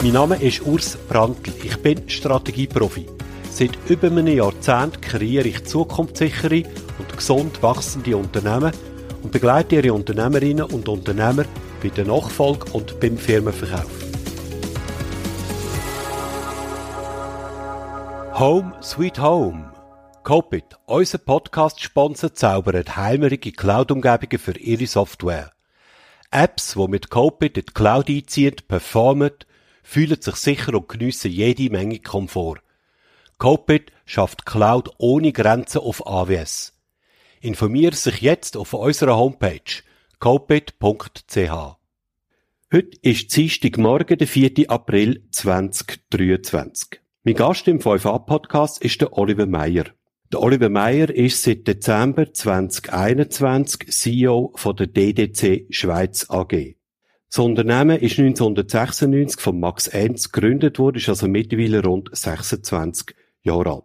Mein Name ist Urs Brandl. Ich bin Strategieprofi. Seit über einem Jahrzehnt kreiere ich zukunftssichere und gesund wachsende Unternehmen und begleite ihre Unternehmerinnen und Unternehmer bei der Nachfolge und beim Firmenverkauf. Home Sweet Home. Copit, unser Podcast-Sponsor, zaubert heimerige Cloud-Umgebungen für ihre Software. Apps, die mit Copit in die Cloud einziehen, performen, fühlen sich sicher und geniessen jede Menge Komfort. Copit schafft Cloud ohne Grenzen auf AWS. Informiere sich jetzt auf unserer Homepage copit.ch. Heute ist Dienstagmorgen, der 4. April 2023. Mein Gast im 5a-Podcast ist der Oliver Meyer. Der Oliver Meyer ist seit Dezember 2021 CEO von der DDC Schweiz AG. Das Unternehmen ist 1996 von Max Enz gegründet worden, ist also mittlerweile rund 26 Jahre alt.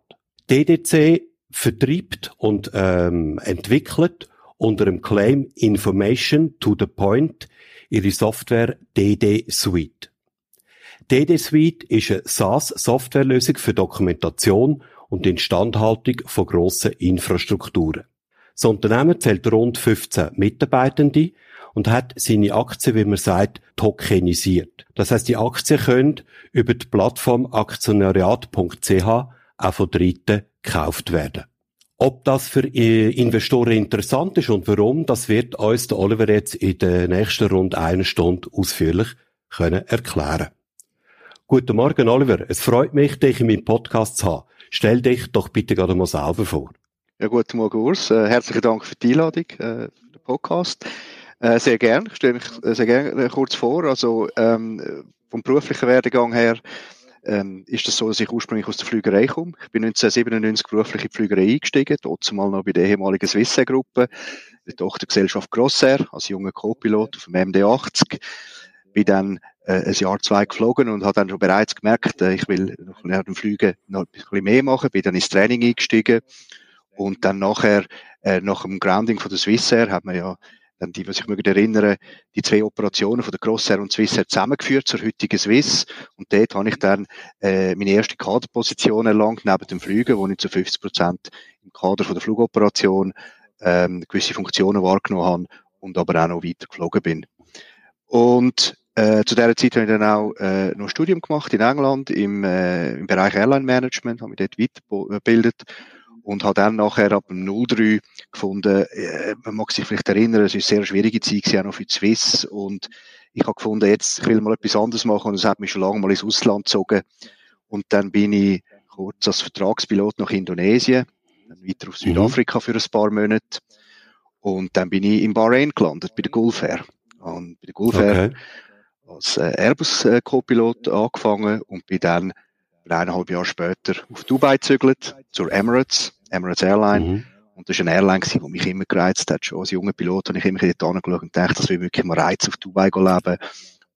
DDC vertreibt und ähm, entwickelt unter dem Claim Information to the Point ihre Software DD Suite. DD Suite ist eine SaaS-Softwarelösung für Dokumentation und Instandhaltung von grossen Infrastrukturen. Das Unternehmen zählt rund 15 Mitarbeitende und hat seine Aktien, wie man sagt, tokenisiert. Das heißt, die Aktien können über die Plattform aktionariat.ch auch von Dritten gekauft werden. Ob das für äh, Investoren interessant ist und warum, das wird uns der Oliver jetzt in der nächsten rund einer Stunde ausführlich können erklären. Guten Morgen, Oliver. Es freut mich, dich in meinem Podcast zu haben. Stell dich doch bitte gerade mal selber vor. Ja, guten Morgen, Urs. Äh, herzlichen Dank für die Einladung, äh, für den Podcast. Äh, sehr gern. Ich stelle mich äh, sehr gerne äh, kurz vor. Also ähm, vom beruflichen Werdegang her ähm, ist das so, dass ich ursprünglich aus der Flügerei komme. Ich bin 1997 beruflich in die Flügerei eingestiegen, dort zumal noch bei der ehemaligen Swissair-Gruppe, der Tochtergesellschaft Grossair, als junger Co-Pilot auf dem MD-80. Bin dann äh, ein Jahr, zwei geflogen und habe dann schon bereits gemerkt, äh, ich will nach dem Flügen noch ein bisschen mehr machen, bin dann ins Training eingestiegen und dann nachher, äh, nach dem Grounding von der Swissair, hat man ja die, was ich mich erinnere, die zwei Operationen von der Crossair und Swissair zusammengeführt zur heutigen Swiss. Und dort habe ich dann äh, meine erste Kaderposition erlangt, neben dem Flügen, wo ich zu 50 Prozent im Kader von der Flugoperation ähm, gewisse Funktionen wahrgenommen habe und aber auch noch weiter geflogen bin. Und äh, zu dieser Zeit habe ich dann auch äh, noch ein Studium gemacht in England im, äh, im Bereich Airline Management, habe mich dort weitergebildet und habe dann nachher ab dem 03 gefunden, äh, man mag sich vielleicht erinnern, es ist eine sehr schwierige Zeit gewesen, auch noch für die Swiss und ich habe gefunden, jetzt ich will mal etwas anderes machen und es hat mich schon lange mal ins Ausland gezogen und dann bin ich kurz als Vertragspilot nach Indonesien, dann weiter auf mhm. Südafrika mhm. für ein paar Monate und dann bin ich in Bahrain gelandet, bei der Gulf Air. Und bei der Gulf Air okay. als äh, Airbus-Co-Pilot angefangen und bin dann eineinhalb Jahre später auf Dubai gezügelt, zur Emirates, Emirates Airline. Mhm. Und das war eine Airline, die mich immer gereizt hat. Schon als junger Pilot habe ich immer dort angeschaut und gedacht, dass wir wirklich mal Reiz auf Dubai leben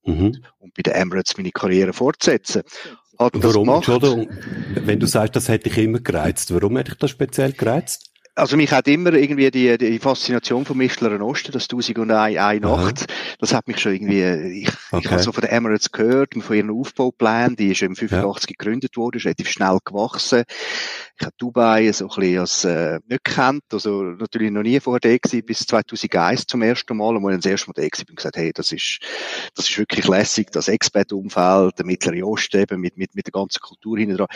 mhm. und bei den Emirates meine Karriere fortsetzen. Hat warum, Entschuldigung, wenn du sagst, das hätte ich immer gereizt, warum hätte ich das speziell gereizt? Also mich hat immer irgendwie die, die Faszination vom Mittleren Osten, das 1001 eine Nacht, Aha. das hat mich schon irgendwie, ich, okay. ich habe so von den Emirates gehört und von ihren Aufbauplänen, die ist im 85 ja. gegründet worden, ist relativ schnell gewachsen. Ich habe Dubai so ein bisschen als, äh, nicht gekannt, also natürlich noch nie vorher da gewesen, bis 2001 zum ersten Mal, und als ich das erste Mal da gewesen bin, gesagt, hey, das ist, das ist wirklich lässig, das Expat-Umfeld, der Mittlere Osten eben mit, mit, mit der ganzen Kultur hinten dran.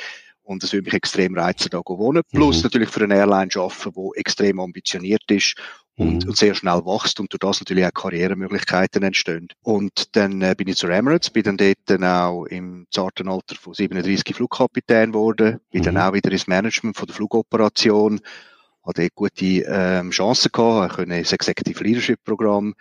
Und das würde mich extrem reizen, da zu wohnen. Plus mhm. natürlich für eine Airline arbeiten, die extrem ambitioniert ist und, mhm. und, sehr schnell wächst und durch das natürlich auch Karrieremöglichkeiten entstehen. Und dann äh, bin ich zur Emirates, bin dann dort dann auch im zarten Alter von 37 Flugkapitän geworden, bin mhm. dann auch wieder ins Management von der Flugoperation, hatte gute ähm, Chancen gehabt, konnte das Executive Leadership Programm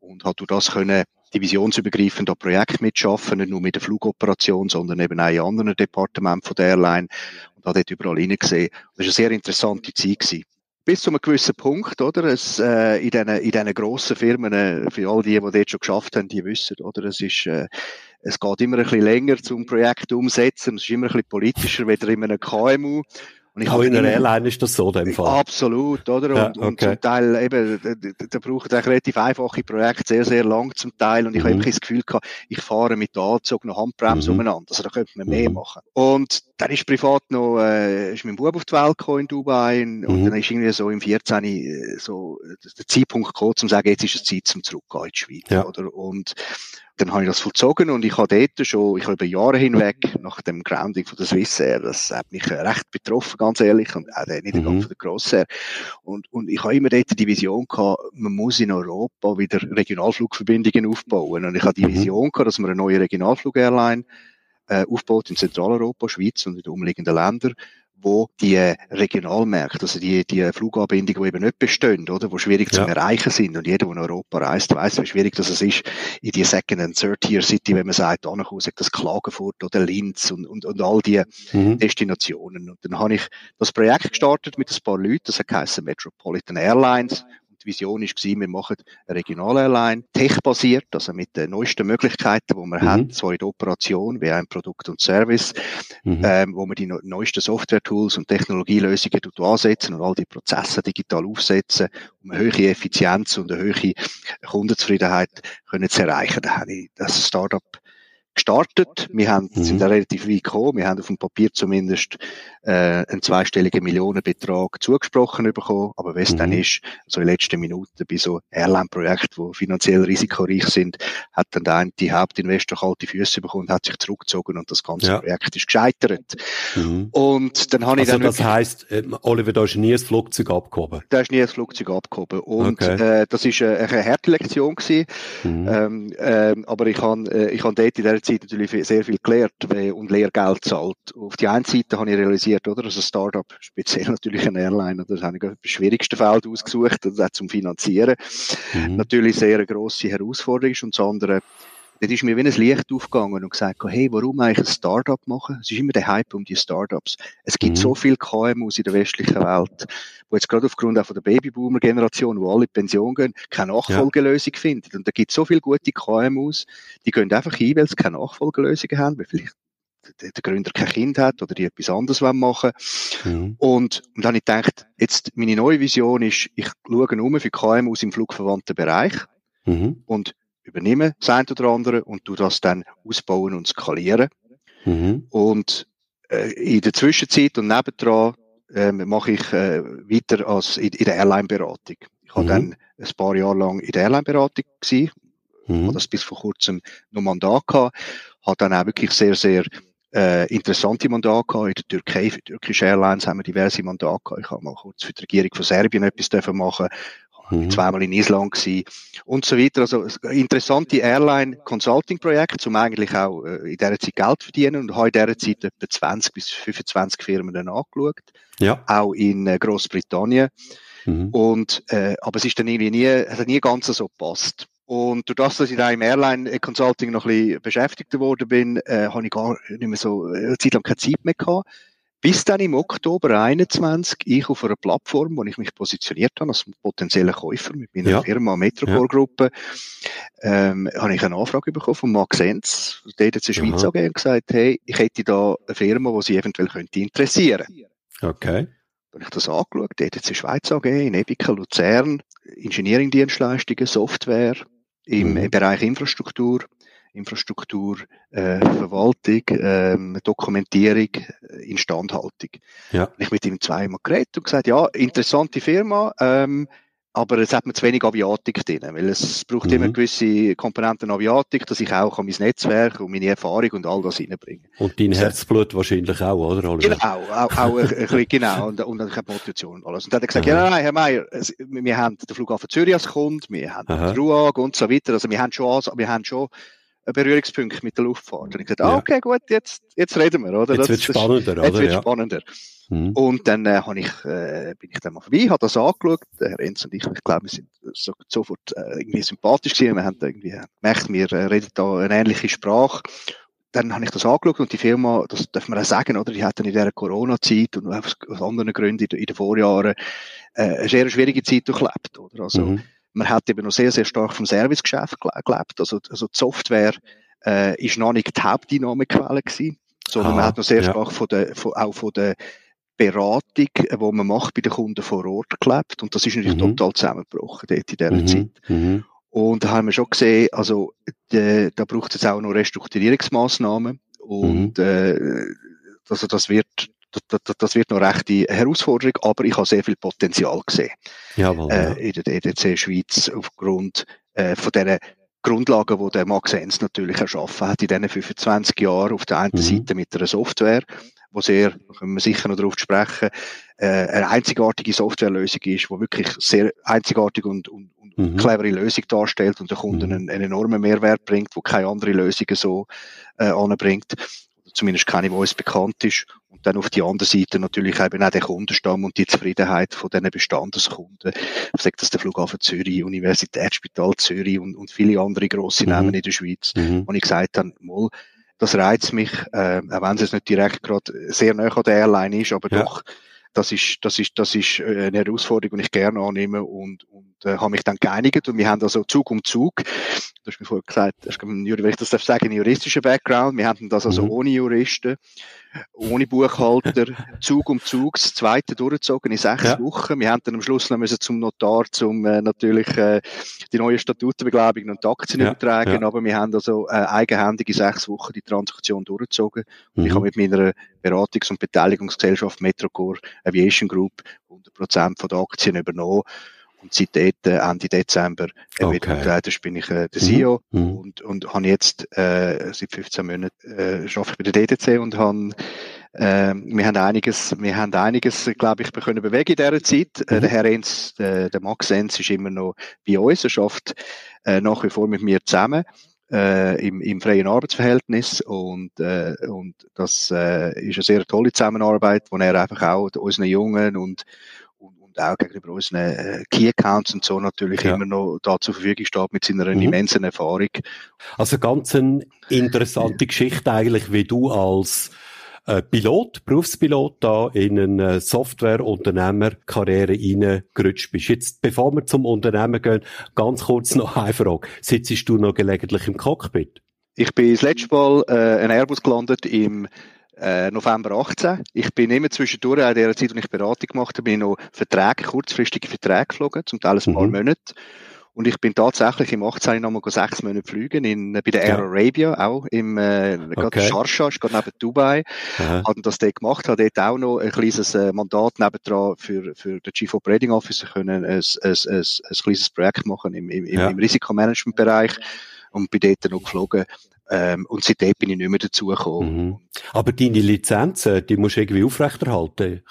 und hat durch das können divisionsübergreifend an Projekten mitschaffen, nicht nur mit der Flugoperation, sondern eben auch in anderen Departementen von der Airline. und habe dort überall hineingesehen. Das war eine sehr interessante Zeit. Gewesen. Bis zu einem gewissen Punkt, oder? Es, äh, in diesen, in diesen grossen Firmen, äh, für all die, die dort schon geschafft haben, die wissen, oder? Es ist, äh, es geht immer ein bisschen länger zum Projekt umsetzen. Es ist immer ein bisschen politischer, weder in einem KMU. Und ich Auch in einer Airline ist das so, in dem Fall. Absolut, oder? Und, ja, okay. und zum Teil eben, da, da braucht eigentlich relativ einfache Projekte sehr, sehr lang zum Teil. Und ich mhm. habe das Gefühl gehabt, ich fahre mit der angezogener Handbremse mhm. umeinander. Also da könnte man mehr mhm. machen. Und dann ist privat noch, äh, ist mein Bub auf die Welt gekommen in Dubai. Und mhm. dann ist irgendwie so im 14. Äh, so der Zeitpunkt gekommen, um zu sagen, jetzt ist es Zeit zum Zurückgehen in die Schweiz, ja. oder? Und dann habe ich das vollzogen und ich habe dort schon, ich habe über Jahre hinweg nach dem Grounding von der Swissair, das hat mich recht betroffen, ganz ehrlich, und auch der Niedergang mhm. von der Crossair. Und, und ich habe immer dort die Vision gehabt, man muss in Europa wieder Regionalflugverbindungen aufbauen. Und ich habe die mhm. Vision gehabt, dass man eine neue Regionalflug-Airline äh, aufbaut in Zentraleuropa, Schweiz und in den umliegenden Ländern wo die Regionalmärkte, also die, die Fluganbindungen, die eben nicht bestehen, oder, wo schwierig ja. zu erreichen sind. Und jeder, der in Europa reist, weiß, wie schwierig das ist, in die Second and Third Tier City, wenn man sagt, ankommen, sagt das Klagenfurt oder Linz und, und, und all die mhm. Destinationen. Und dann habe ich das Projekt gestartet mit ein paar Leuten, das heißt Metropolitan Airlines, die Vision ist gewesen, wir machen eine Regional-Airline, tech-basiert, also mit den neuesten Möglichkeiten, die wir mhm. haben, zwar in der Operation, wie ein Produkt und Service, mhm. ähm, wo wir die neuesten Software-Tools und Technologielösungen ansetzen und all die Prozesse digital aufsetzen, um eine höhere Effizienz und eine höhere Kundenzufriedenheit können zu erreichen. Da habe ich das Startup gestartet. Wir haben, mhm. sind da relativ weit gekommen. Wir haben auf dem Papier zumindest äh, einen zweistelligen Millionenbetrag zugesprochen bekommen. Aber es mhm. dann ist, so in den letzten Minuten bei so Airline-Projekten, die finanziell risikoreich sind, hat dann der eine die Hauptinvestor kalte Füße bekommen, hat sich zurückgezogen und das ganze ja. Projekt ist gescheitert. Mhm. Und dann habe also ich dann... das heisst, äh, Oliver, da ist nie ein Flugzeug abgehoben? Da ist nie ein Flugzeug abgehoben. Und okay. äh, das ist eine, eine harte Lektion gewesen. Mhm. Ähm, äh, aber ich habe äh, ich hab dort in der Zeit natürlich sehr viel gelernt und Lehrgeld zahlt. Auf die einen Seite habe ich realisiert, oder, als ein Startup, speziell natürlich ein Airline, das habe ich das schwierigste Feld ausgesucht, das auch zum Finanzieren. Mhm. Natürlich sehr eine grosse Herausforderung ist und das andere, Dort ist mir wie ein Licht aufgegangen und gesagt, hey, warum eigentlich ein Startup machen? Es ist immer der Hype um die Startups. Es gibt mhm. so viele KMUs in der westlichen Welt, wo jetzt gerade aufgrund auch von der Babyboomer-Generation, wo alle in Pension gehen, keine Nachfolgelösung ja. finden. Und da gibt es so viele gute KMUs, die gehen einfach hin, weil sie keine Nachfolgelösung haben, weil vielleicht der Gründer kein Kind hat oder die etwas anderes machen mhm. Und, und dann habe ich gedacht, jetzt meine neue Vision ist, ich schaue um für KMUs im flugverwandten Bereich mhm. und übernehmen, das eine oder andere, und du das dann ausbauen und skalieren. Mhm. Und äh, in der Zwischenzeit und nebendran äh, mache ich äh, weiter als in, in der Airline-Beratung. Ich habe mhm. dann ein paar Jahre lang in der Airline-Beratung mhm. habe das bis vor kurzem noch Mandat gehabt, habe dann auch wirklich sehr, sehr äh, interessante Mandate gehabt. In der Türkei, für türkische Airlines haben wir diverse Mandate gehabt. Ich habe mal kurz für die Regierung von Serbien etwas dürfen machen mhm. zweimal in Island gewesen und so weiter. Also interessante Airline-Consulting-Projekte, um eigentlich auch äh, in dieser Zeit Geld zu verdienen und habe in dieser Zeit etwa 20 bis 25 Firmen dann angeschaut. Ja. Auch in äh, Großbritannien. Mhm. Und, äh, aber es ist dann irgendwie nie, hat nie ganz so gepasst. Und durch das, dass ich da im Airline Consulting noch ein bisschen beschäftigt worden bin, äh, habe ich gar nicht mehr so äh, eine Zeit lang keine Zeit mehr gehabt. Bis dann im Oktober 21 ich auf einer Plattform, wo ich mich positioniert habe als potenzieller Käufer mit meiner ja. Firma Metropol Gruppe, ja. ähm, habe ich eine Anfrage bekommen von Max Enz, der hat zur Schweiz AG und gesagt, hey, ich hätte da eine Firma, die Sie eventuell könnte interessieren. Okay. Dann habe ich das angeschaut, der hat jetzt Schweiz AG, in Ebica, Luzern, Engineering-Dienstleistungen, Software im mhm. Bereich Infrastruktur, Infrastruktur, äh, Verwaltung, ähm, Dokumentierung, äh, Instandhaltung. Ja. Ich mit ihm zweimal geredet und gesagt, ja, interessante Firma, ähm, aber es hat mir zu wenig Aviatik drin, weil es braucht mhm. immer gewisse Komponenten Aviatik, dass ich auch mein Netzwerk und meine Erfahrung und all das reinbringe. Und dein Herzblut wahrscheinlich auch, oder? Oliver? Genau, auch, auch ein bisschen, genau, und, und ich habe Motivation und alles. Und dann hat er gesagt, Aha. ja, nein, Herr Meier, wir haben den Flughafen Zürich als Kunde, wir haben Aha. RUAG und so weiter, also wir haben schon, wir haben schon Berührungspunkte mit der Luftfahrt. Und ich gesagt, ah, okay, gut, jetzt, jetzt reden wir, oder? Jetzt wird spannender, oder? Jetzt wird ja. spannender. Mhm. Und dann äh, hab ich, äh, bin ich dann mal vorbei, habe das angeschaut. Der Herr Enz und ich, ich glaube, wir sind so, sofort äh, irgendwie sympathisch gewesen. Wir haben irgendwie gemerkt, wir äh, reden da eine ähnliche Sprache. dann habe ich das angeschaut und die Firma, das darf man auch sagen, oder, die hat dann in dieser Corona-Zeit und aus, anderen Gründen in, in den Vorjahren äh, eine sehr schwierige Zeit durchlebt, oder? Also, mhm. man hat eben noch sehr, sehr stark vom Servicegeschäft gelebt. Also, also die Software äh, ist noch nicht die Hauptdynamikquelle gewesen, sondern ah, man hat noch sehr ja. stark von der, von, auch von der Beratung, die man macht bei den Kunden vor Ort gelebt. Und das ist natürlich mhm. total zusammengebrochen dort in dieser mhm. Zeit. Mhm. Und da haben wir schon gesehen, also de, da braucht es auch noch Restrukturierungsmaßnahmen und mhm. äh, also das wird das, das wird noch recht die Herausforderung, aber ich habe sehr viel Potenzial gesehen Jawohl, äh, ja. in der EDC Schweiz aufgrund äh, von dieser Grundlagen, die der Max Enz natürlich erschaffen hat in diesen 25 Jahren. Auf der einen mhm. Seite mit einer Software, wo sehr, da können wir sicher noch darauf sprechen, äh, eine einzigartige Softwarelösung ist, die wirklich sehr einzigartig und, und, und mhm. clevere Lösung darstellt und den Kunden mhm. einen, einen, enormen Mehrwert bringt, wo keine andere Lösung so äh, anbringt zumindest keine, die uns bekannt ist. Und dann auf die andere Seite natürlich eben auch der Kundenstamm und die Zufriedenheit von diesen Bestandeskunden. Ich sage das der Flughafen Zürich, Universitätsspital Zürich und, und viele andere grosse mhm. Namen in der Schweiz. Mhm. Und ich gesagt habe, mal, das reizt mich, äh, auch wenn es nicht direkt gerade sehr nah an der Airline ist, aber ja. doch das ist, das ist, das ist äh, eine Herausforderung, die ich gerne annehme und, und äh, habe mich dann geeinigt und wir haben also Zug um Zug, du hast mir vorher gesagt, wenn ich das darf sagen, einen juristischen Background, wir hatten das also mhm. ohne Juristen, ohne Buchhalter, Zug um Zug, das zweite durchgezogen in sechs ja. Wochen. Wir haben dann am Schluss noch müssen zum Notar, zum äh, natürlich äh, die neue Statuten beglaubigen und Aktien ja. übertragen, ja. aber wir haben also äh, eigenhändig in sechs Wochen die Transaktion durchgezogen. Und mhm. ich habe mit meiner Beratungs- und Beteiligungsgesellschaft Metrocore Aviation Group 100% von den Aktien übernommen. Und seit dort, äh, Ende Dezember, äh, okay. wieder bin ich äh, der CEO mhm. mhm. und, und habe jetzt äh, seit 15 Monaten äh, arbeite ich bei der DDC und habe äh, wir haben einiges, wir haben einiges, glaube ich, können bewegen in dieser Zeit. Äh, mhm. der Herr Enz, der, der Max Enz ist immer noch bei uns. Er schafft äh, nach wie vor mit mir zusammen. Äh, im, im freien Arbeitsverhältnis und, äh, und das äh, ist eine sehr tolle Zusammenarbeit, wo er einfach auch unseren Jungen und, und auch gegenüber unseren äh, Key Accounts und so natürlich ja. immer noch da zur Verfügung steht mit seiner mhm. immensen Erfahrung. Also ganz eine interessante Geschichte eigentlich, wie du als äh, Pilot, Berufspilot da in eine Softwareunternehmerkarriere reingerutscht bist. Jetzt, bevor wir zum Unternehmen gehen, ganz kurz noch eine Frage. Sitzt du noch gelegentlich im Cockpit? Ich bin das letzte Mal äh, ein Airbus gelandet im äh, November 18. Ich bin immer zwischendurch, in der Zeit, als ich Beratung gemacht habe, bin ich noch Verträge, kurzfristige Verträge geflogen, zum Teil ein paar mhm. Monate. Und ich bin tatsächlich im 18. nochmal sechs Monate fliegen, in, bei der Air Arabia, auch im, äh, okay. Sharjah, ist gerade neben Dubai. Aha. Haben das dort gemacht, habe dort auch noch ein kleines äh, Mandat nebendran für, für den Chief Operating Officer können, ein, ein, ein, ein, ein kleines Projekt machen im, im, ja. im Risikomanagement-Bereich und bin dort noch geflogen. Ähm, und seitdem bin ich nicht mehr dazugekommen. Mhm. Aber deine Lizenzen, die musst du irgendwie aufrechterhalten.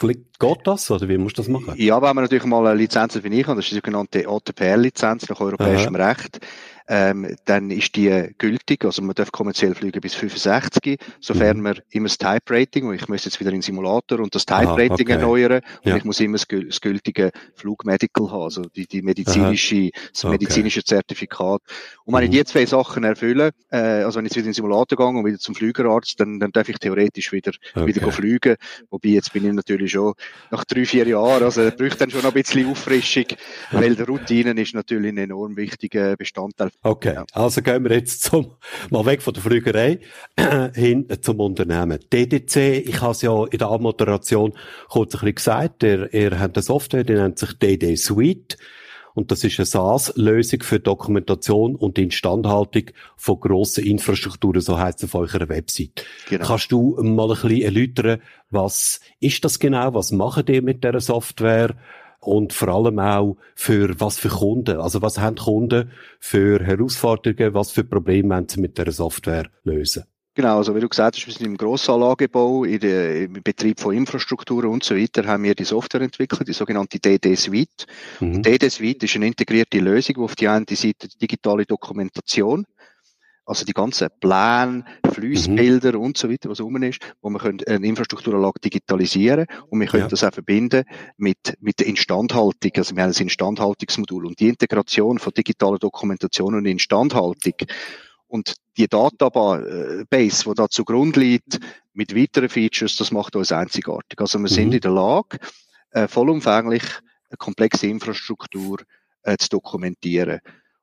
Geht das oder wie musst du das machen? Ja, wenn man natürlich mal eine Lizenz ich habe, das ist die sogenannte ATPR-Lizenz nach europäischem Aha. Recht, ähm, dann ist die gültig, also man darf kommerziell fliegen bis 65, sofern mhm. man immer das Type-Rating, und ich muss jetzt wieder in den Simulator und das Type-Rating okay. erneuern und ja. ich muss immer das, das gültige Flugmedical haben, also die, die medizinische, das okay. medizinische Zertifikat. Und wenn mhm. ich die zwei Sachen erfülle, äh, also wenn ich jetzt wieder in den Simulator gehe und wieder zum Flügerarzt, dann, dann darf ich theoretisch wieder, okay. wieder fliegen, wobei jetzt bin ich natürlich schon nach drei, vier Jahren, also da braucht dann schon noch ein bisschen Auffrischung, weil die Routine ist natürlich ein enorm wichtiger Bestandteil Okay, ja. also gehen wir jetzt zum, mal weg von der Flügerei hin zum Unternehmen. DDC, ich habe es ja in der Anmoderation kurz ein bisschen gesagt, ihr, ihr habt eine Software, die nennt sich DD Suite. Und das ist eine SaaS-Lösung für Dokumentation und Instandhaltung von grossen Infrastrukturen, so heißt es auf eurer Website. Genau. Kannst du mal ein bisschen erläutern, was ist das genau? Was machen die mit dieser Software? Und vor allem auch für was für Kunden. Also was haben Kunden für Herausforderungen, was für Probleme haben sie mit der Software lösen? Genau, also wie du gesagt hast, wir sind im Grossanlagebau, in der, im Betrieb von Infrastrukturen und so weiter, haben wir die Software entwickelt, die sogenannte DD Suite. Mhm. DD Suite ist eine integrierte Lösung, die auf die eine Seite digitale Dokumentation also die ganzen Pläne, Fließbilder mhm. und so weiter, was rum ist, wo man eine Infrastrukturanlage digitalisieren und wir können ja. das auch verbinden mit, mit der Instandhaltung. Also wir haben ein Instandhaltungsmodul und die Integration von digitaler Dokumentation und Instandhaltung Und die Database, die da zugrunde liegt, mit weiteren Features, das macht uns einzigartig. Also wir mhm. sind in der Lage, äh, vollumfänglich eine komplexe Infrastruktur äh, zu dokumentieren.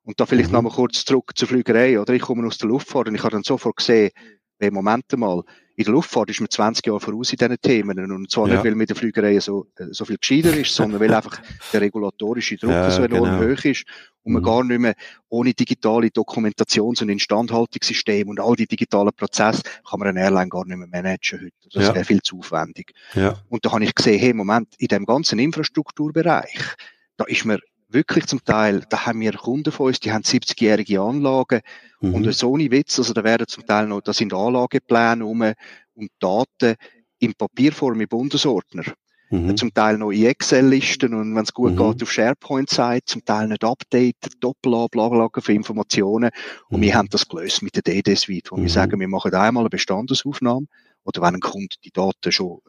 Und da vielleicht mhm. nochmal kurz zurück zur Flügerei, oder? Ich komme aus der Luftfahrt und ich habe dann sofort gesehen, hey, Moment mal, in der Luftfahrt ist man 20 Jahre voraus in diesen Themen. Und zwar ja. nicht, weil mit der Flügerei so, äh, so viel gescheiter ist, sondern weil einfach der regulatorische Druck ja, so enorm genau. hoch ist und man mhm. gar nicht mehr ohne digitale Dokumentations- und Instandhaltungssysteme und all die digitalen Prozesse kann man eine Airline gar nicht mehr managen heute. Das ja. wäre viel zu aufwendig. Ja. Und da habe ich gesehen, hey, Moment, in dem ganzen Infrastrukturbereich, da ist mir wirklich zum Teil, da haben wir Kunden von uns, die haben 70-jährige Anlagen mhm. und so ohne Witz, also da werden zum Teil noch, da sind Anlagepläne rum und Daten in Papierform im Bundesordner. Mhm. Zum Teil noch in Excel-Listen und wenn es gut mhm. geht auf SharePoint-Seite, zum Teil nicht updated, Doppelablaglagen für Informationen. Und wir mhm. haben das gelöst mit der DD-Suite, wo wir mhm. sagen, wir machen einmal eine Bestandesaufnahme oder wenn ein Kunde die Daten schon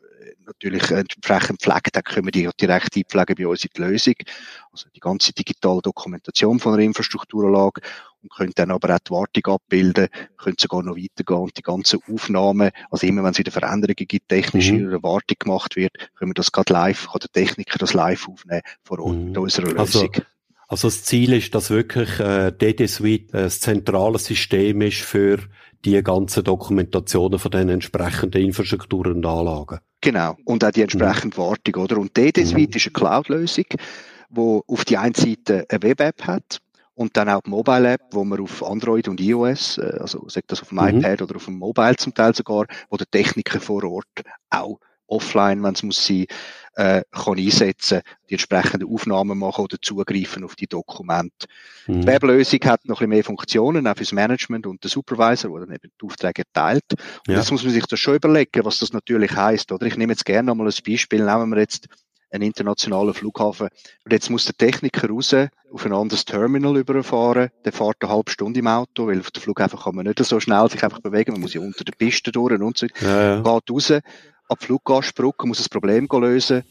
natürlich entsprechend pflegt, dann können wir die direkt einpflegen bei uns in die Lösung. Also die ganze digitale Dokumentation von einer Infrastrukturanlage und können dann aber auch die Wartung abbilden, können sogar noch weitergehen und die ganzen Aufnahmen, also immer wenn es wieder Veränderungen gibt, technisch mhm. in der Wartung gemacht wird, können wir das gerade live, kann der Techniker das live aufnehmen vor Ort mhm. mit unserer also Lösung. Also also das Ziel ist, dass wirklich äh, DD Suite ein zentrales System ist für die ganzen Dokumentationen von den entsprechenden Infrastrukturen und Anlagen. Genau. Und auch die entsprechende mhm. Wartung, oder? Und DD Suite mhm. ist eine Cloud-Lösung, wo auf die einen Seite eine Web-App hat und dann auch die Mobile-App, wo man auf Android und iOS, äh, also sagt das auf dem mhm. iPad oder auf dem Mobile zum Teil sogar, wo der Techniker vor Ort auch offline, wenn es muss sein, äh, kann einsetzen, die entsprechenden Aufnahmen machen oder zugreifen auf die Dokumente. Mhm. Die Weblösung hat noch ein bisschen mehr Funktionen, auch fürs Management und der Supervisor, der dann eben die Aufträge teilt. Und ja. jetzt muss man sich das schon überlegen, was das natürlich heißt, oder? Ich nehme jetzt gerne nochmal ein Beispiel, nehmen wir jetzt einen internationalen Flughafen. Und jetzt muss der Techniker raus auf ein anderes Terminal überfahren. Der fährt eine halbe Stunde im Auto, weil auf dem Flughafen kann man nicht so schnell sich einfach bewegen. Man muss ja unter der Piste durch und so. Ja, ja. Geht raus, ab Fluggastbrücke, muss das Problem lösen.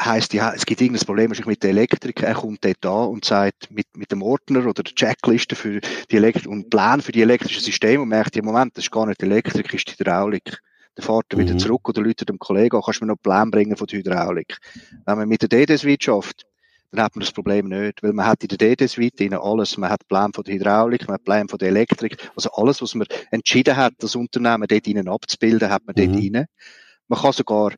Heißt, ja, es gibt irgendein Problem mit der Elektrik. Er kommt dort an und sagt, mit, mit dem Ordner oder der Checkliste für die Elektrik und Plan für die elektrischen Systeme und merkt, im Moment, das ist gar nicht Elektrik, ist die Hydraulik. Dann fährt er mhm. wieder zurück oder läutet dem Kollegen an, kannst du mir noch einen Plan bringen von der Hydraulik. Wenn man mit der DD-Suite schafft, dann hat man das Problem nicht, weil man hat in der DD-Suite alles, man hat Plan von der Hydraulik, man hat Plan von der Elektrik, also alles, was man entschieden hat, das Unternehmen dort innen abzubilden, hat man mhm. dort rein. Man kann sogar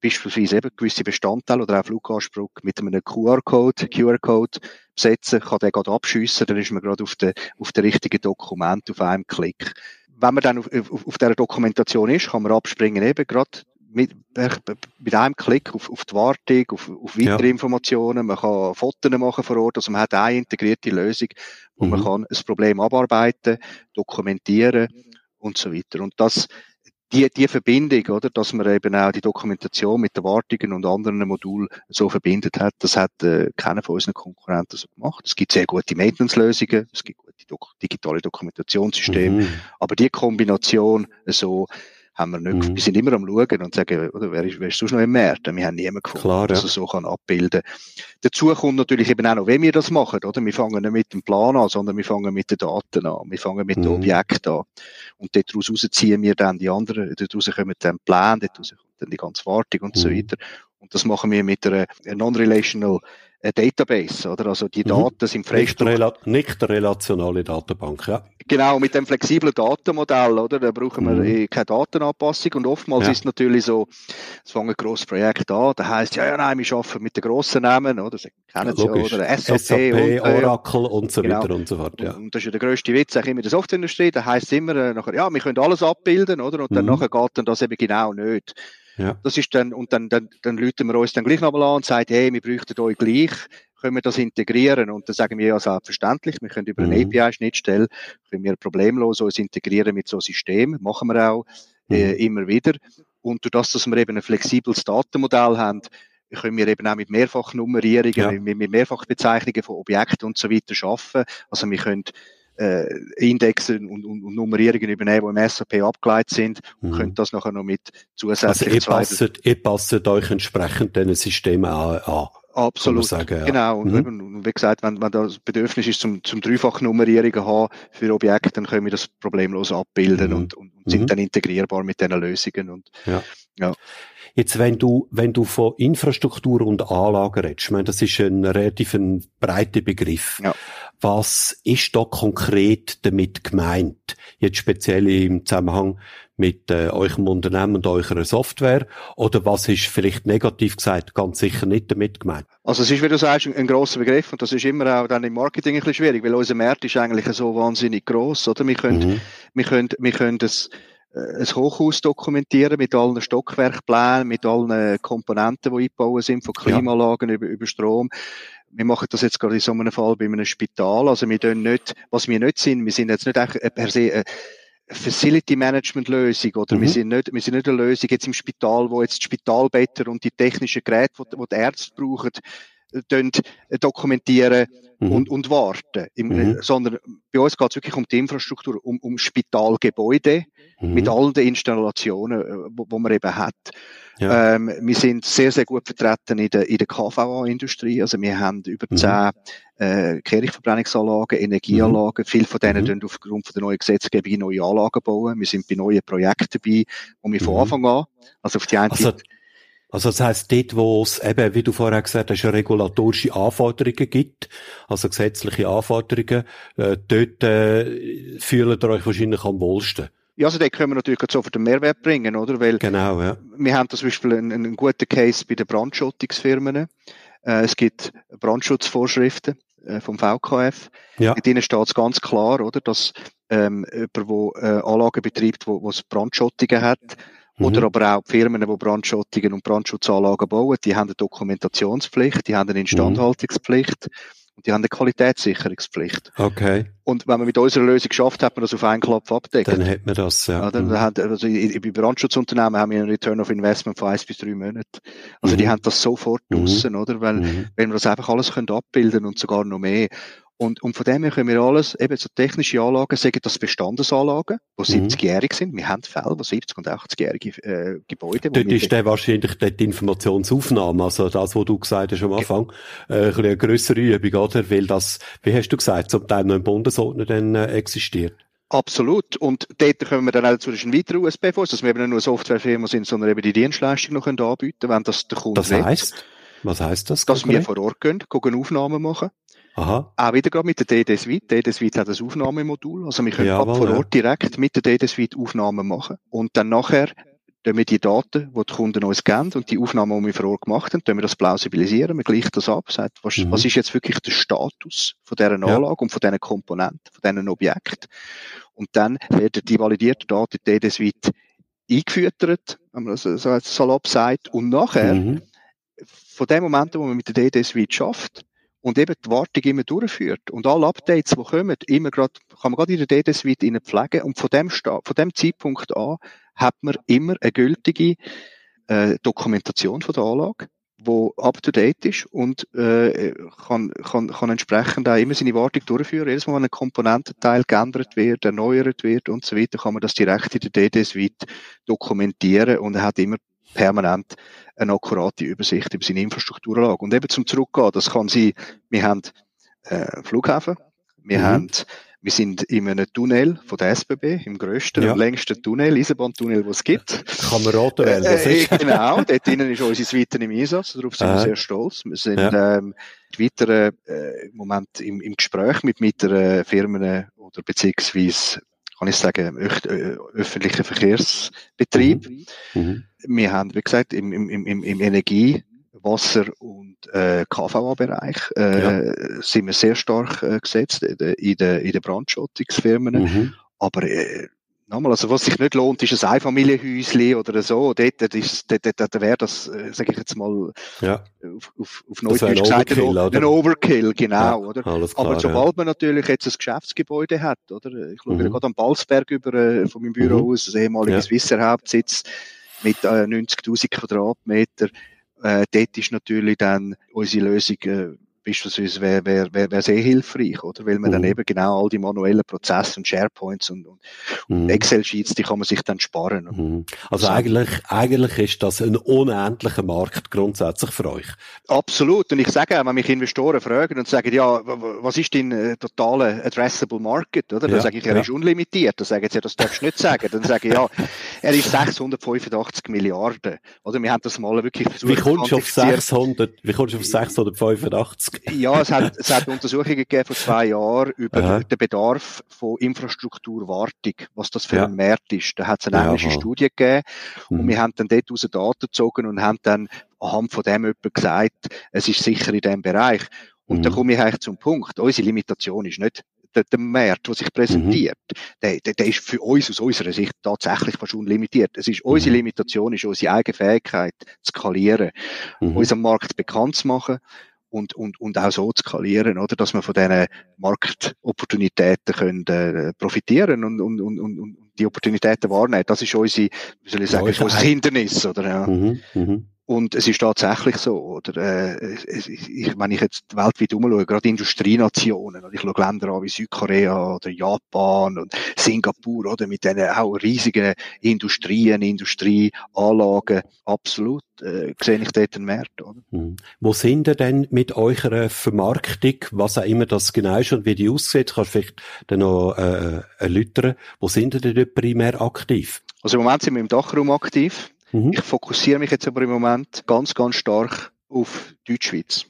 beispielsweise eben gewisse Bestandteile oder auch Fluganspruch mit einem QR-Code, QR-Code setzen, kann den gerade abschiessen, dann ist man gerade auf der, auf der richtigen Dokument auf einem Klick. Wenn man dann auf, auf, auf dieser Dokumentation ist, kann man abspringen eben gerade mit, mit einem Klick auf, auf die Wartung, auf, auf weitere ja. Informationen. Man kann Fotos machen vor Ort. Also man hat eine integrierte Lösung, wo mhm. man kann ein Problem abarbeiten, dokumentieren und so weiter. Und das, die, die Verbindung, oder, dass man eben auch die Dokumentation mit den Wartungen und anderen Modulen so verbindet hat, das hat äh, keiner von unseren Konkurrenten so gemacht. Es gibt sehr gute Maintenance-Lösungen, es gibt gute Dok digitale Dokumentationssysteme, mhm. aber die Kombination so haben wir nicht, mhm. wir sind immer am Schauen und sagen, oder, wer ist, wer ist sonst noch im Markt? Wir haben niemanden gefunden, Klar, ja. der so kann abbilden. Dazu kommt natürlich eben auch noch, wenn wir das machen, oder? Wir fangen nicht mit dem Plan an, sondern wir fangen mit den Daten an. Wir fangen mit mhm. den Objekten an. Und daraus ziehen wir dann die anderen, daraus kommen dann Pläne, daraus kommt dann die ganze Wartung und mhm. so weiter. Und das machen wir mit einer Non-Relational äh, Database, oder? Also die mhm. Daten sind freigestellt. Nicht, nicht relationale Datenbank, ja. Genau, mit dem flexiblen Datenmodell, oder? Da brauchen wir mhm. keine Datenanpassung und oftmals ja. ist es natürlich so, es fangen ein grosses Projekt an, da heisst ja, ja, nein, wir arbeiten mit den grossen Namen, oder? Sie kennen ja, Sie, oder? SAP, SAP und, äh, Oracle und so genau. weiter und so fort, ja. Und das ist ja der grösste Witz, auch immer in der Softwareindustrie, da heisst es immer, äh, nachher, ja, wir können alles abbilden, oder? Und dann mhm. nachher geht dann das eben genau nicht. Ja. Das ist dann, und dann, dann, dann läuten wir uns dann gleich nochmal an und sagen, hey, wir bräuchten euch gleich, können wir das integrieren? Und dann sagen wir ja selbstverständlich, wir können über eine mhm. API-Schnittstelle, können wir problemlos uns integrieren mit so einem System, machen wir auch äh, mhm. immer wieder. Und durch das, dass wir eben ein flexibles Datenmodell haben, können wir eben auch mit Mehrfachnummerierungen, ja. mit, mit Mehrfachbezeichnungen von Objekten und so weiter schaffen. Also wir können äh, Indexen und, und, und Nummerierungen übernehmen, die im SAP abgeleitet sind und mhm. könnt das nachher noch mit zusätzlichen Also ihr passt, ihr passt euch entsprechend diesen Systemen an. an. Absolut. Sagen, ja. Genau. Und mhm. wie gesagt, wenn, wenn das Bedürfnis ist zum, zum Dreifachnummerierungen haben für Objekte, dann können wir das problemlos abbilden mhm. und, und, sind mhm. dann integrierbar mit diesen Lösungen. Und, ja. ja. Jetzt, wenn du, wenn du von Infrastruktur und Anlagen redest, ich meine, das ist ein relativ ein breiter Begriff. Ja. Was ist da konkret damit gemeint? Jetzt speziell im Zusammenhang mit äh, eurem Unternehmen und eurer Software? Oder was ist vielleicht negativ gesagt ganz sicher nicht damit gemeint? Also es ist, wie du sagst, ein, ein grosser Begriff und das ist immer auch dann im Marketing ein bisschen schwierig, weil unser Markt ist eigentlich so wahnsinnig gross, oder? Wir können, mhm. wir können, wir können das äh, ein Hochhaus dokumentieren mit allen Stockwerkplänen, mit allen Komponenten, die eingebaut sind, von Klimaanlagen ja. über, über Strom. Wir machen das jetzt gerade in so einem Fall bei einem Spital. Also wir tun nicht, was wir nicht sind, wir sind jetzt nicht per se eine Facility Management Lösung oder mhm. wir sind nicht, wir sind nicht eine Lösung jetzt im Spital, wo jetzt die Spitalbetter und die technischen Geräte, die, die die Ärzte brauchen, dokumentieren mhm. und, und warten. Im, mhm. Sondern bei uns geht es wirklich um die Infrastruktur, um, um Spitalgebäude mhm. mit all den Installationen, äh, wo, wo man eben hat. Ja. Ähm, wir sind sehr, sehr gut vertreten in der, in der KVA-Industrie. Also wir haben über mhm. zehn äh, Kehrichtverbrennungsanlagen, Energieanlagen. Mhm. Viele von denen mhm. aufgrund von der neuen Gesetzgebung neue Anlagen bauen. Wir sind bei neuen Projekten dabei, wo wir von mhm. Anfang an, also auf die eine also, also das heisst, dort, wo es eben, wie du vorher gesagt hast, regulatorische Anforderungen gibt, also gesetzliche Anforderungen, äh, dort äh, fühlt ihr euch wahrscheinlich am wohlsten. Ja, also da können wir natürlich sofort einen Mehrwert bringen, oder? Weil genau, ja. wir haben zum Beispiel einen, einen guten Case bei den Brandschutzfirmen. Äh, es gibt Brandschutzvorschriften äh, vom VKF. Ja. Mit ihnen steht es ganz klar, oder, dass ähm, jemand, der äh, Anlagen betreibt, wo, wo es Brandschottungen hat, Mhm. Oder aber auch die Firmen, die Brandschottungen und Brandschutzanlagen bauen, die haben eine Dokumentationspflicht, die haben eine Instandhaltungspflicht und die haben eine Qualitätssicherungspflicht. Okay. Und wenn man mit unserer Lösung schafft, hat man das auf einen Klapp abdeckt. Dann hat man das, ja. ja dann hat, also bei Brandschutzunternehmen haben wir einen Return of Investment von eins bis drei Monaten. Also mhm. die haben das sofort mhm. draussen, oder? Weil, mhm. wenn wir das einfach alles können abbilden und sogar noch mehr. Und, und von dem her können wir alles, eben so technische Anlagen, sagen das Bestandesanlagen, die 70-jährig mhm. sind. Wir haben Fälle, wo 70- und 80-jährige äh, Gebäude. Dort ist dann wahrscheinlich die Informationsaufnahme, also das, was du gesagt hast am Anfang, äh, ein eine grössere Übung, oder? Weil das, wie hast du gesagt, zum Teil noch im Bundesordner dann äh, existiert. Absolut. Und dort können wir dann auch zu einen weiteren USB vor, dass wir eben nicht nur eine Softwarefirma sind, sondern eben die Dienstleistung noch anbieten können, wenn das der Kunde Das heisst? Was heisst das? Dass wir vor Ort gehen, gucken Aufnahmen machen Aha. Auch wieder gerade mit der DD Suite. DD Suite hat ein Aufnahmemodul. Also wir können ab vor Ort direkt mit der DD Suite Aufnahmen machen. Und dann nachher tun wir die Daten, die die Kunden uns geben und die Aufnahmen, die wir vor Ort gemacht haben, wir das plausibilisieren, wir gleichen das ab, sagt, was, mhm. was ist jetzt wirklich der Status von dieser Anlage ja. und von diesen Komponenten, von diesen Objekten. Und dann werden die validierten Daten in DD Suite eingefüttert, wenn man so, so salopp sagt, und nachher, mhm. von dem Moment, wo man mit der DD Suite schafft, und eben die Wartung immer durchführt. Und alle Updates, die kommen, immer grad, kann man gerade in der DD-Suite pflegen. Und von dem, von dem Zeitpunkt an hat man immer eine gültige äh, Dokumentation von der Anlage, wo up to date ist und äh, kann, kann, kann entsprechend auch immer seine Wartung durchführen. Jedes Mal, wenn ein Komponententeil geändert wird, erneuert wird und so weiter, kann man das direkt in der DD-Suite dokumentieren und hat immer permanent eine akkurate Übersicht über seine Infrastrukturanlage. Und eben zum Zurückgehen, das kann sein, wir haben äh, Flughafen, wir mhm. haben wir sind in einem Tunnel von der SBB, im grössten ja. und längsten Tunnel, Eisenbahntunnel, den es gibt. Kann man raten, äh, das ist. Äh, genau, dort drinnen ist unsere Suite im Einsatz, darauf sind äh. wir sehr stolz. Wir sind ja. ähm, weiter äh, im Moment im, im Gespräch mit weiteren Firmen oder beziehungsweise kann ich sagen, äh, öffentlichen Verkehrsbetrieb. Mhm. Wir haben, wie gesagt, im, im, im, im Energie, Wasser und äh, KVA-Bereich äh, ja. sind wir sehr stark äh, gesetzt in den in der Brandschottungsfirmen. Mhm. Aber äh, Nochmal, also was sich nicht lohnt, ist ein Einfamilienhäuschen oder so. Dort, ist, dort, dort, dort wäre das, äh, sage ich jetzt mal, ja. auf, auf, auf Neudeutsch gesagt, ein Overkill, ein Overkill genau. Ja, oder? Klar, Aber sobald ja. man natürlich jetzt ein Geschäftsgebäude hat, oder? Ich schaue mhm. gerade am Balsberg über äh, von meinem Büro mhm. aus, das ehemalige ja. Swisser Hauptsitz mit äh, 90.000 Quadratmeter. Äh, dort ist natürlich dann unsere Lösung äh, beispielsweise wäre wär, wär, wär sehr hilfreich, oder? Weil man mhm. dann eben genau all die manuellen Prozesse und SharePoints und, und, mhm. Excel-Sheets, die kann man sich dann sparen. Mhm. Also so. eigentlich, eigentlich ist das ein unendlicher Markt grundsätzlich für euch. Absolut. Und ich sage auch, wenn mich Investoren fragen und sagen, ja, was ist dein äh, totaler addressable Market, oder? Dann ja, sage ich, er ja. ist unlimitiert. Dann sagen sie, das darfst du nicht sagen. Dann sage ich, ja, er ist 685 Milliarden. Oder? Wir haben das mal wirklich versucht. Wie kommst du auf 600, wie kommst du auf 685? Ja, es hat, es hat Untersuchungen gegeben vor zwei Jahren über Aha. den Bedarf von Infrastrukturwartung, was das für ja. ein Markt ist. Da hat es eine englische ja, Studie gegeben und mhm. wir haben dann dort aus Daten gezogen und haben dann anhand von dem jemand gesagt, es ist sicher in diesem Bereich. Und mhm. da komme ich eigentlich zum Punkt. Unsere Limitation ist nicht der, der Markt, der sich präsentiert, mhm. der, der, der ist für uns aus unserer Sicht tatsächlich fast unlimitiert. Es ist, unsere mhm. Limitation ist unsere eigene Fähigkeit, zu skalieren, mhm. unseren Markt bekannt zu machen und, und, und auch so zu skalieren, oder, dass wir von diesen Marktopportunitäten können, äh, profitieren und, und, und, und die Opportunitäten wahrnehmen. Das ist unsere, wie soll ich sagen, ja, unser Hindernis, oder, ja. Mhm, mh. Und es ist tatsächlich so, oder, äh, ich, wenn ich jetzt weltweit umschaue, gerade Industrienationen, oder ich schaue Länder an wie Südkorea oder Japan und Singapur, oder, mit diesen auch riesigen Industrien, Industrieanlagen, absolut, äh, sehe ich dort einen Markt, oder? Mhm. Wo sind ihr denn mit eurer Vermarktung, was auch immer das genau ist und wie die aussieht, kannst du vielleicht dann noch, äh, erläutern, wo sind ihr denn primär aktiv? Also im Moment sind wir im Dachraum aktiv. Mhm. Ich fokussiere mich jetzt aber im Moment ganz, ganz stark auf Deutschschweiz.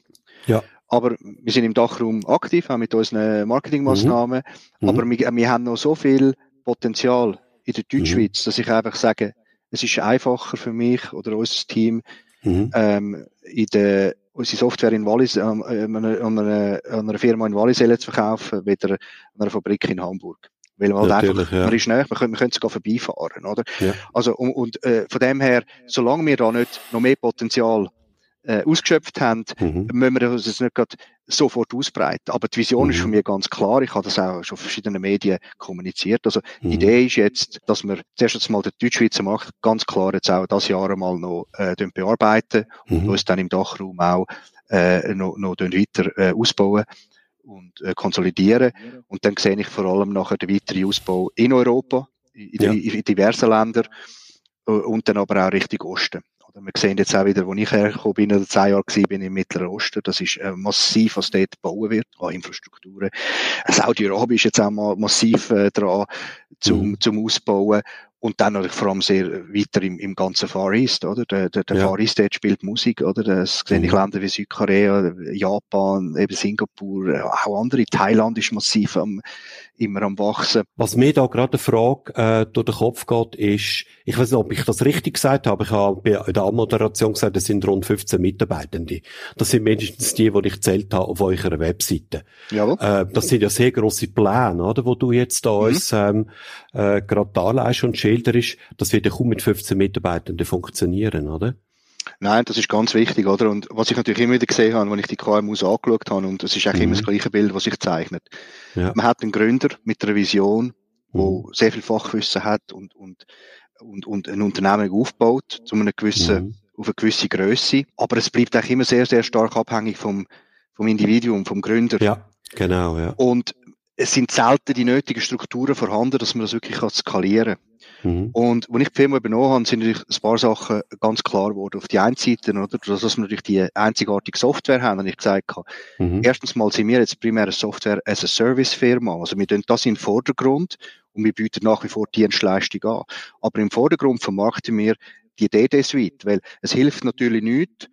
Ja. Aber wir sind im Dachraum aktiv, auch mit unseren Marketingmaßnahmen. Mhm. Aber wir, wir, haben noch so viel Potenzial in der Deutschschweiz, mhm. dass ich einfach sage, es ist einfacher für mich oder unser Team, mhm. ähm, in der, unsere Software in Wallis, ähm, an, einer, an, einer, an einer Firma in Wallis zu verkaufen, weder an einer Fabrik in Hamburg. Weil man halt einfach, ja. man ist näher, man könnte, man könnte sogar vorbeifahren, oder? Ja. Also, und, und äh, von dem her, solange wir da nicht noch mehr Potenzial äh, ausgeschöpft haben, mhm. müssen wir das jetzt nicht gerade sofort ausbreiten. Aber die Vision mhm. ist von mir ganz klar. Ich habe das auch schon verschiedenen Medien kommuniziert. Also die mhm. Idee ist jetzt, dass wir zuerst einmal den Deutschschweizer Markt ganz klar jetzt auch das Jahr einmal noch äh, bearbeiten und mhm. uns dann im Dachraum auch äh, noch, noch weiter äh, ausbauen und äh, konsolidieren. Und dann sehe ich vor allem nachher den weiteren Ausbau in Europa, in, ja. in diversen Ländern äh, und dann aber auch Richtung Osten. Oder wir sehen jetzt auch wieder, wo ich hergekommen bin, oder zehn Jahre gewesen bin im Mittleren Osten, das ist äh, massiv, was dort bauen wird, an Infrastrukturen. Saudi-Arabien ist jetzt auch mal massiv äh, dran zum, mhm. zum Ausbauen. Und dann natürlich vor allem sehr weiter im, im ganzen Far East, oder? Der, der, der ja. Far East dort spielt Musik, oder? Das sehe ich mhm. Länder wie Südkorea, Japan, eben Singapur, auch andere. Thailand ist massiv am, immer am wachsen. Was mir da gerade eine Frage äh, durch den Kopf geht, ist, ich weiß nicht, ob ich das richtig gesagt habe, ich habe in der Anmoderation gesagt, es sind rund 15 Mitarbeitende. Das sind mindestens die, die ich zählt habe auf eurer Webseite. Jawohl. Äh, das sind ja sehr grosse Pläne, oder, wo du jetzt da mhm. uns ähm, äh, gerade darlegst und schilderst. Das wird ja kaum mit 15 Mitarbeitenden funktionieren, oder? Nein, das ist ganz wichtig, oder? Und was ich natürlich immer wieder gesehen habe, wenn ich die KMUs angeschaut habe, und das ist eigentlich mhm. immer das gleiche Bild, was sich zeichnet. Ja. Man hat einen Gründer mit einer Vision, wo mhm. sehr viel Fachwissen hat und, und, und, und ein Unternehmen aufbaut, zu einer gewissen, mhm. auf eine gewisse Größe. Aber es bleibt eigentlich immer sehr, sehr stark abhängig vom, vom Individuum, vom Gründer. Ja, genau, ja. Und es sind selten die nötigen Strukturen vorhanden, dass man das wirklich skalieren kann. Mhm. Und wenn ich die Firma übernommen habe, sind natürlich ein paar Sachen ganz klar geworden. Auf die einen Seite, oder, dass wir natürlich die einzigartige Software haben, wie ich gesagt habe. Mhm. Erstens mal sind wir jetzt primär eine Software as a Service Firma. Also wir tun das im Vordergrund und wir bieten nach wie vor Dienstleistung an. Aber im Vordergrund vermarkten wir die DD-Suite, weil es hilft natürlich nichts,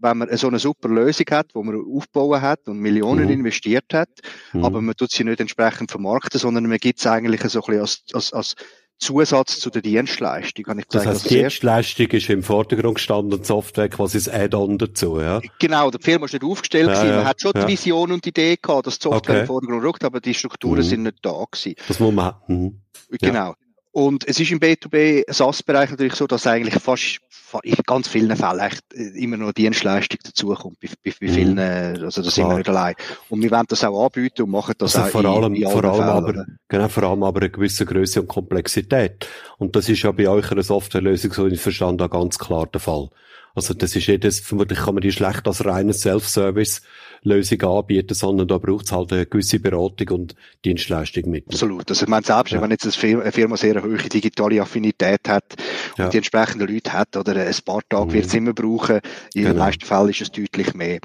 wenn man so eine super Lösung hat, wo man aufbauen hat und Millionen mhm. investiert hat, mhm. aber man tut sie nicht entsprechend vermarkten, sondern man gibt es eigentlich so ein bisschen als, als, als Zusatz zu der Dienstleistung. Kann ich das heißt, also Dienstleistung ist im Vordergrund gestanden und Software quasi das Add-on dazu, ja? Genau, der Firma ist nicht aufgestellt ja, gewesen. Man hat schon ja. die Vision und die Idee gehabt, dass die Software okay. im Vordergrund rückt, aber die Strukturen mhm. sind nicht da gewesen. Das muss man, mhm. Genau. Und es ist im B2B SaaS-Bereich natürlich so, dass eigentlich fast in ganz vielen Fällen echt äh, immer noch Dienstleistung dazukommt. Bei, bei, bei vielen, mhm. also das sind wir nicht allein. Und wir wollen das auch anbieten und machen das also auch vor allem, in, in vor allem aber, genau, vor allem aber eine gewisse Größe und Komplexität. Und das ist ja bei euch einer Softwarelösung so in Verstand auch ganz klar der Fall. Also das ist jedes, vermutlich kann man die schlecht als reines Self-Service Lösung anbieten, sondern da braucht es halt eine gewisse Beratung und Dienstleistung mit. Absolut. Also ich meine, selbst ja. wenn jetzt eine Firma sehr eine hohe digitale Affinität hat und ja. die entsprechenden Leute hat oder ein paar Tage mhm. wird es immer brauchen, in genau. den meisten Fällen ist es deutlich mehr.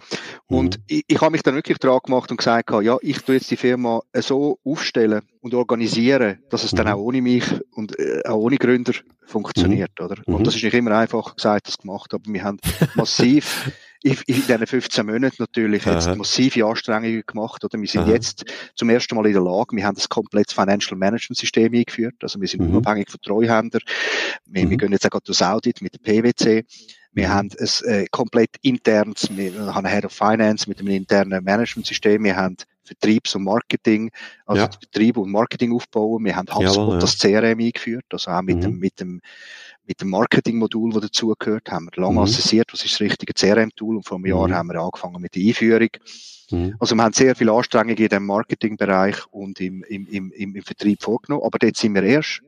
Und mhm. ich, ich habe mich dann wirklich dran gemacht und gesagt, ja, ich tue jetzt die Firma so aufstellen und organisieren, dass es mhm. dann auch ohne mich und äh, auch ohne Gründer funktioniert, mhm. oder? Und mhm. das ist nicht immer einfach gesagt, das gemacht, aber wir haben massiv in, in diesen 15 Monaten natürlich Aha. jetzt massive Anstrengungen gemacht, oder? Wir sind Aha. jetzt zum ersten Mal in der Lage, wir haben das komplettes Financial Management System eingeführt, also wir sind mhm. unabhängig von Treuhändern. Wir, mhm. wir gehen jetzt auch gerade das Audit mit der PwC. Wir mhm. haben ein äh, komplett internes, wir haben Head of Finance mit einem internen Management-System. Wir haben Vertriebs- und Marketing, also ja. Vertrieb und Marketing aufbauen. Wir haben HubSpot, ja. das CRM eingeführt, also auch mit mhm. dem, mit dem, mit dem Marketing-Modul, das dazugehört, haben wir lange mhm. assessiert, was ist das richtige CRM-Tool und vor einem Jahr mhm. haben wir angefangen mit der Einführung. Mhm. Also wir haben sehr viele Anstrengungen in dem Marketing-Bereich und im, im, im, im Vertrieb vorgenommen, aber dort sind wir erst,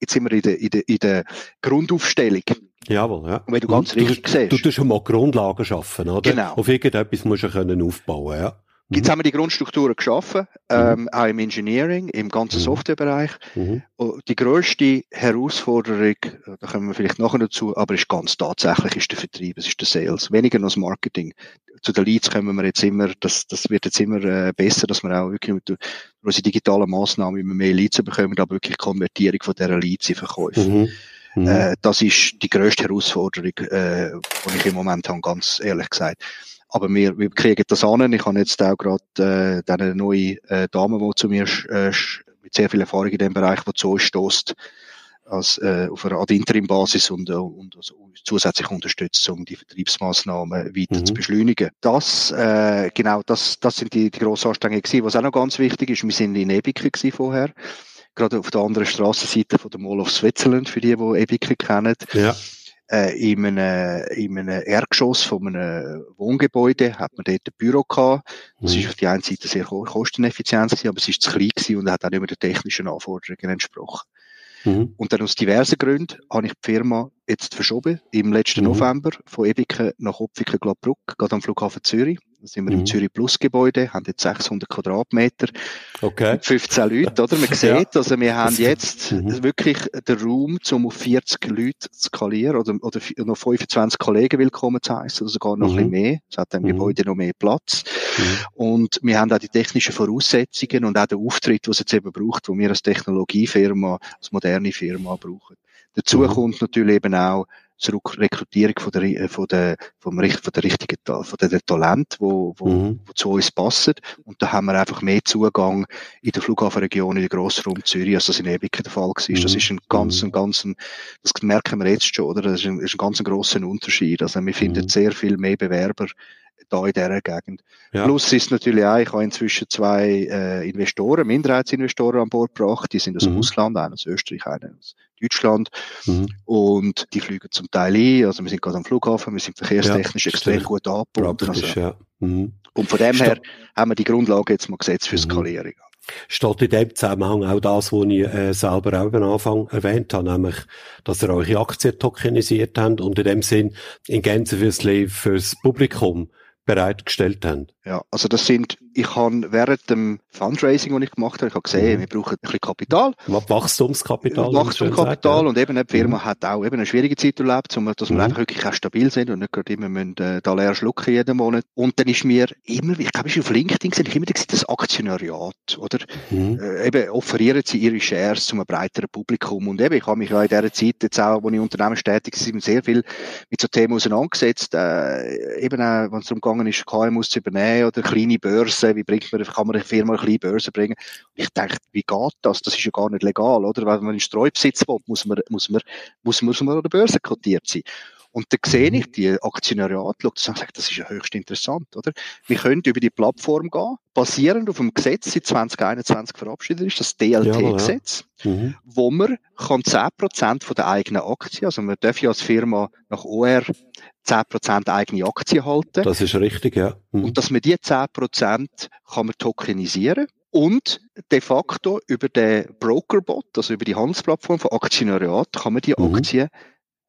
jetzt sind wir in der, in der, in der Grundaufstellung. Jawohl, ja. Und wenn du ganz du, richtig du, siehst. Du tust schon mal Grundlagen schaffen, oder? Genau. Auf irgendetwas musst du können aufbauen, ja. Jetzt mhm. haben wir die Grundstrukturen geschaffen, mhm. ähm, auch im Engineering, im ganzen mhm. Softwarebereich. Mhm. Die größte Herausforderung, da kommen wir vielleicht nachher dazu, aber ist ganz tatsächlich ist der Vertrieb, es ist der Sales, weniger noch das Marketing. Zu den Leads kommen wir jetzt immer, das, das wird jetzt immer äh, besser, dass wir auch wirklich mit unseren digitalen Massnahmen immer mehr Leads bekommen, aber wirklich Konvertierung von dieser Leads in Verkäufe. Mhm. Mhm. Äh, das ist die größte Herausforderung, äh, die ich im Moment habe, ganz ehrlich gesagt. Aber wir, wir kriegen das an. Ich habe jetzt auch gerade äh, eine neue äh, Dame, die zu mir äh, mit sehr viel Erfahrung in dem Bereich, die zu uns stößt, als, äh, auf einer Ad Interim-Basis und, äh, und also zusätzlich unterstützt, um die Vertriebsmaßnahmen weiter mhm. zu beschleunigen. Das, äh, genau, das, das sind die, die grossen Anstrengungen gewesen. Was auch noch ganz wichtig ist, wir sind in Ebiken vorher gerade auf der anderen Strassenseite von der Mall of Switzerland, für die, die Ebiken kennen. Ja äh, in, einem, in einem Erdgeschoss von einem Wohngebäude hat man dort ein Büro gehabt. Das mhm. ist auf die einen Seite sehr kosteneffizient gewesen, aber es ist zu klein gewesen und hat auch nicht mehr den technischen Anforderungen entsprochen. Mhm. Und dann aus diversen Gründen habe ich die Firma jetzt verschoben, im letzten mhm. November, von Ebiken nach Opfiken-Gladbruck, gerade am Flughafen Zürich. Da sind wir mhm. im Zürich Plus Gebäude, haben jetzt 600 Quadratmeter. Okay. 15 Leute, oder? Man sieht, ja. also wir haben jetzt mhm. wirklich den Raum, um auf 40 Leute zu skalieren oder, oder noch 25 Kollegen willkommen zu heißen, oder sogar noch mhm. ein bisschen mehr. Es hat im mhm. Gebäude noch mehr Platz. Mhm. Und wir haben auch die technischen Voraussetzungen und auch den Auftritt, den es jetzt eben braucht, wo wir als Technologiefirma, als moderne Firma brauchen. Dazu mhm. kommt natürlich eben auch die Rekrutierung von der, äh, von der, vom, von der richtigen, von der Talent, wo, wo, mhm. wo zu uns passen. Und da haben wir einfach mehr Zugang in der Flughafenregion, in den Grossraum Zürich, als das in Ebiken der Fall war. Mhm. Das ist ein ganz, mhm. ein ganz, das merken wir jetzt schon, oder? Das ist ein, ist ein ganz grosser Unterschied. Also wir finden mhm. sehr viel mehr Bewerber da in dieser Gegend. Ja. Plus ist natürlich auch, ich habe inzwischen zwei äh, Investoren, Minderheitsinvestoren an Bord gebracht, die sind aus dem mhm. Ausland, einer aus Österreich, einer aus Deutschland mhm. und die fliegen zum Teil ein, also wir sind gerade am Flughafen, wir sind verkehrstechnisch ja, extrem gut angebunden. Also. Ja. Mhm. Und von dem her haben wir die Grundlage jetzt mal gesetzt für mhm. Skalierung. Steht in dem Zusammenhang auch das, was ich äh, selber auch am Anfang erwähnt habe, nämlich, dass ihr eure Aktien tokenisiert habt und in dem Sinn in Gänze fürs, fürs Publikum bereitgestellt haben. Ja, also das sind, ich habe während dem Fundraising, das ich gemacht habe, ich habe gesehen, mhm. wir brauchen ein bisschen Kapital. Wachstumskapital. Wachstumskapital und eben die Firma mhm. hat auch eben eine schwierige Zeit erlebt, dass wir mhm. einfach wirklich auch stabil sind und nicht gerade immer müssen, äh, da leer schlucken jeden Monat. Und dann ist mir immer, ich glaube, ich auf LinkedIn gesehen, ich immer gesehen, das Aktionariat, oder? Mhm. Äh, eben offerieren sie ihre Shares zu einem breiteren Publikum. Und eben, ich habe mich ja in dieser Zeit jetzt auch, wo ich unternehmenstätig bin, sehr viel mit so Themen auseinandergesetzt, äh, eben auch, wenn es darum gegangen ist, KMUs zu übernehmen, nehmen oder kleine Börse, wie bringt man, kann man eine Firma eine kleine Börse bringen? Und ich denke, wie geht das? Das ist ja gar nicht legal, oder? Wenn man einen Streubesitz will, muss man, muss man, muss man, muss man an der Börse kotiert sein. Und dann sehe ich die Aktionariat, schaut und sagt, das ist ja höchst interessant, oder? Wir können über die Plattform gehen, basierend auf dem Gesetz, seit 2021 verabschiedet ist, das DLT-Gesetz, ja, ja. mhm. wo man kann 10% von der eigenen Aktien, also man darf ja als Firma nach OR 10% eigene Aktien halten. Das ist richtig, ja. Mhm. Und dass man die 10% kann man tokenisieren und de facto über den Brokerbot, also über die Handelsplattform von Aktionariat, kann man die mhm.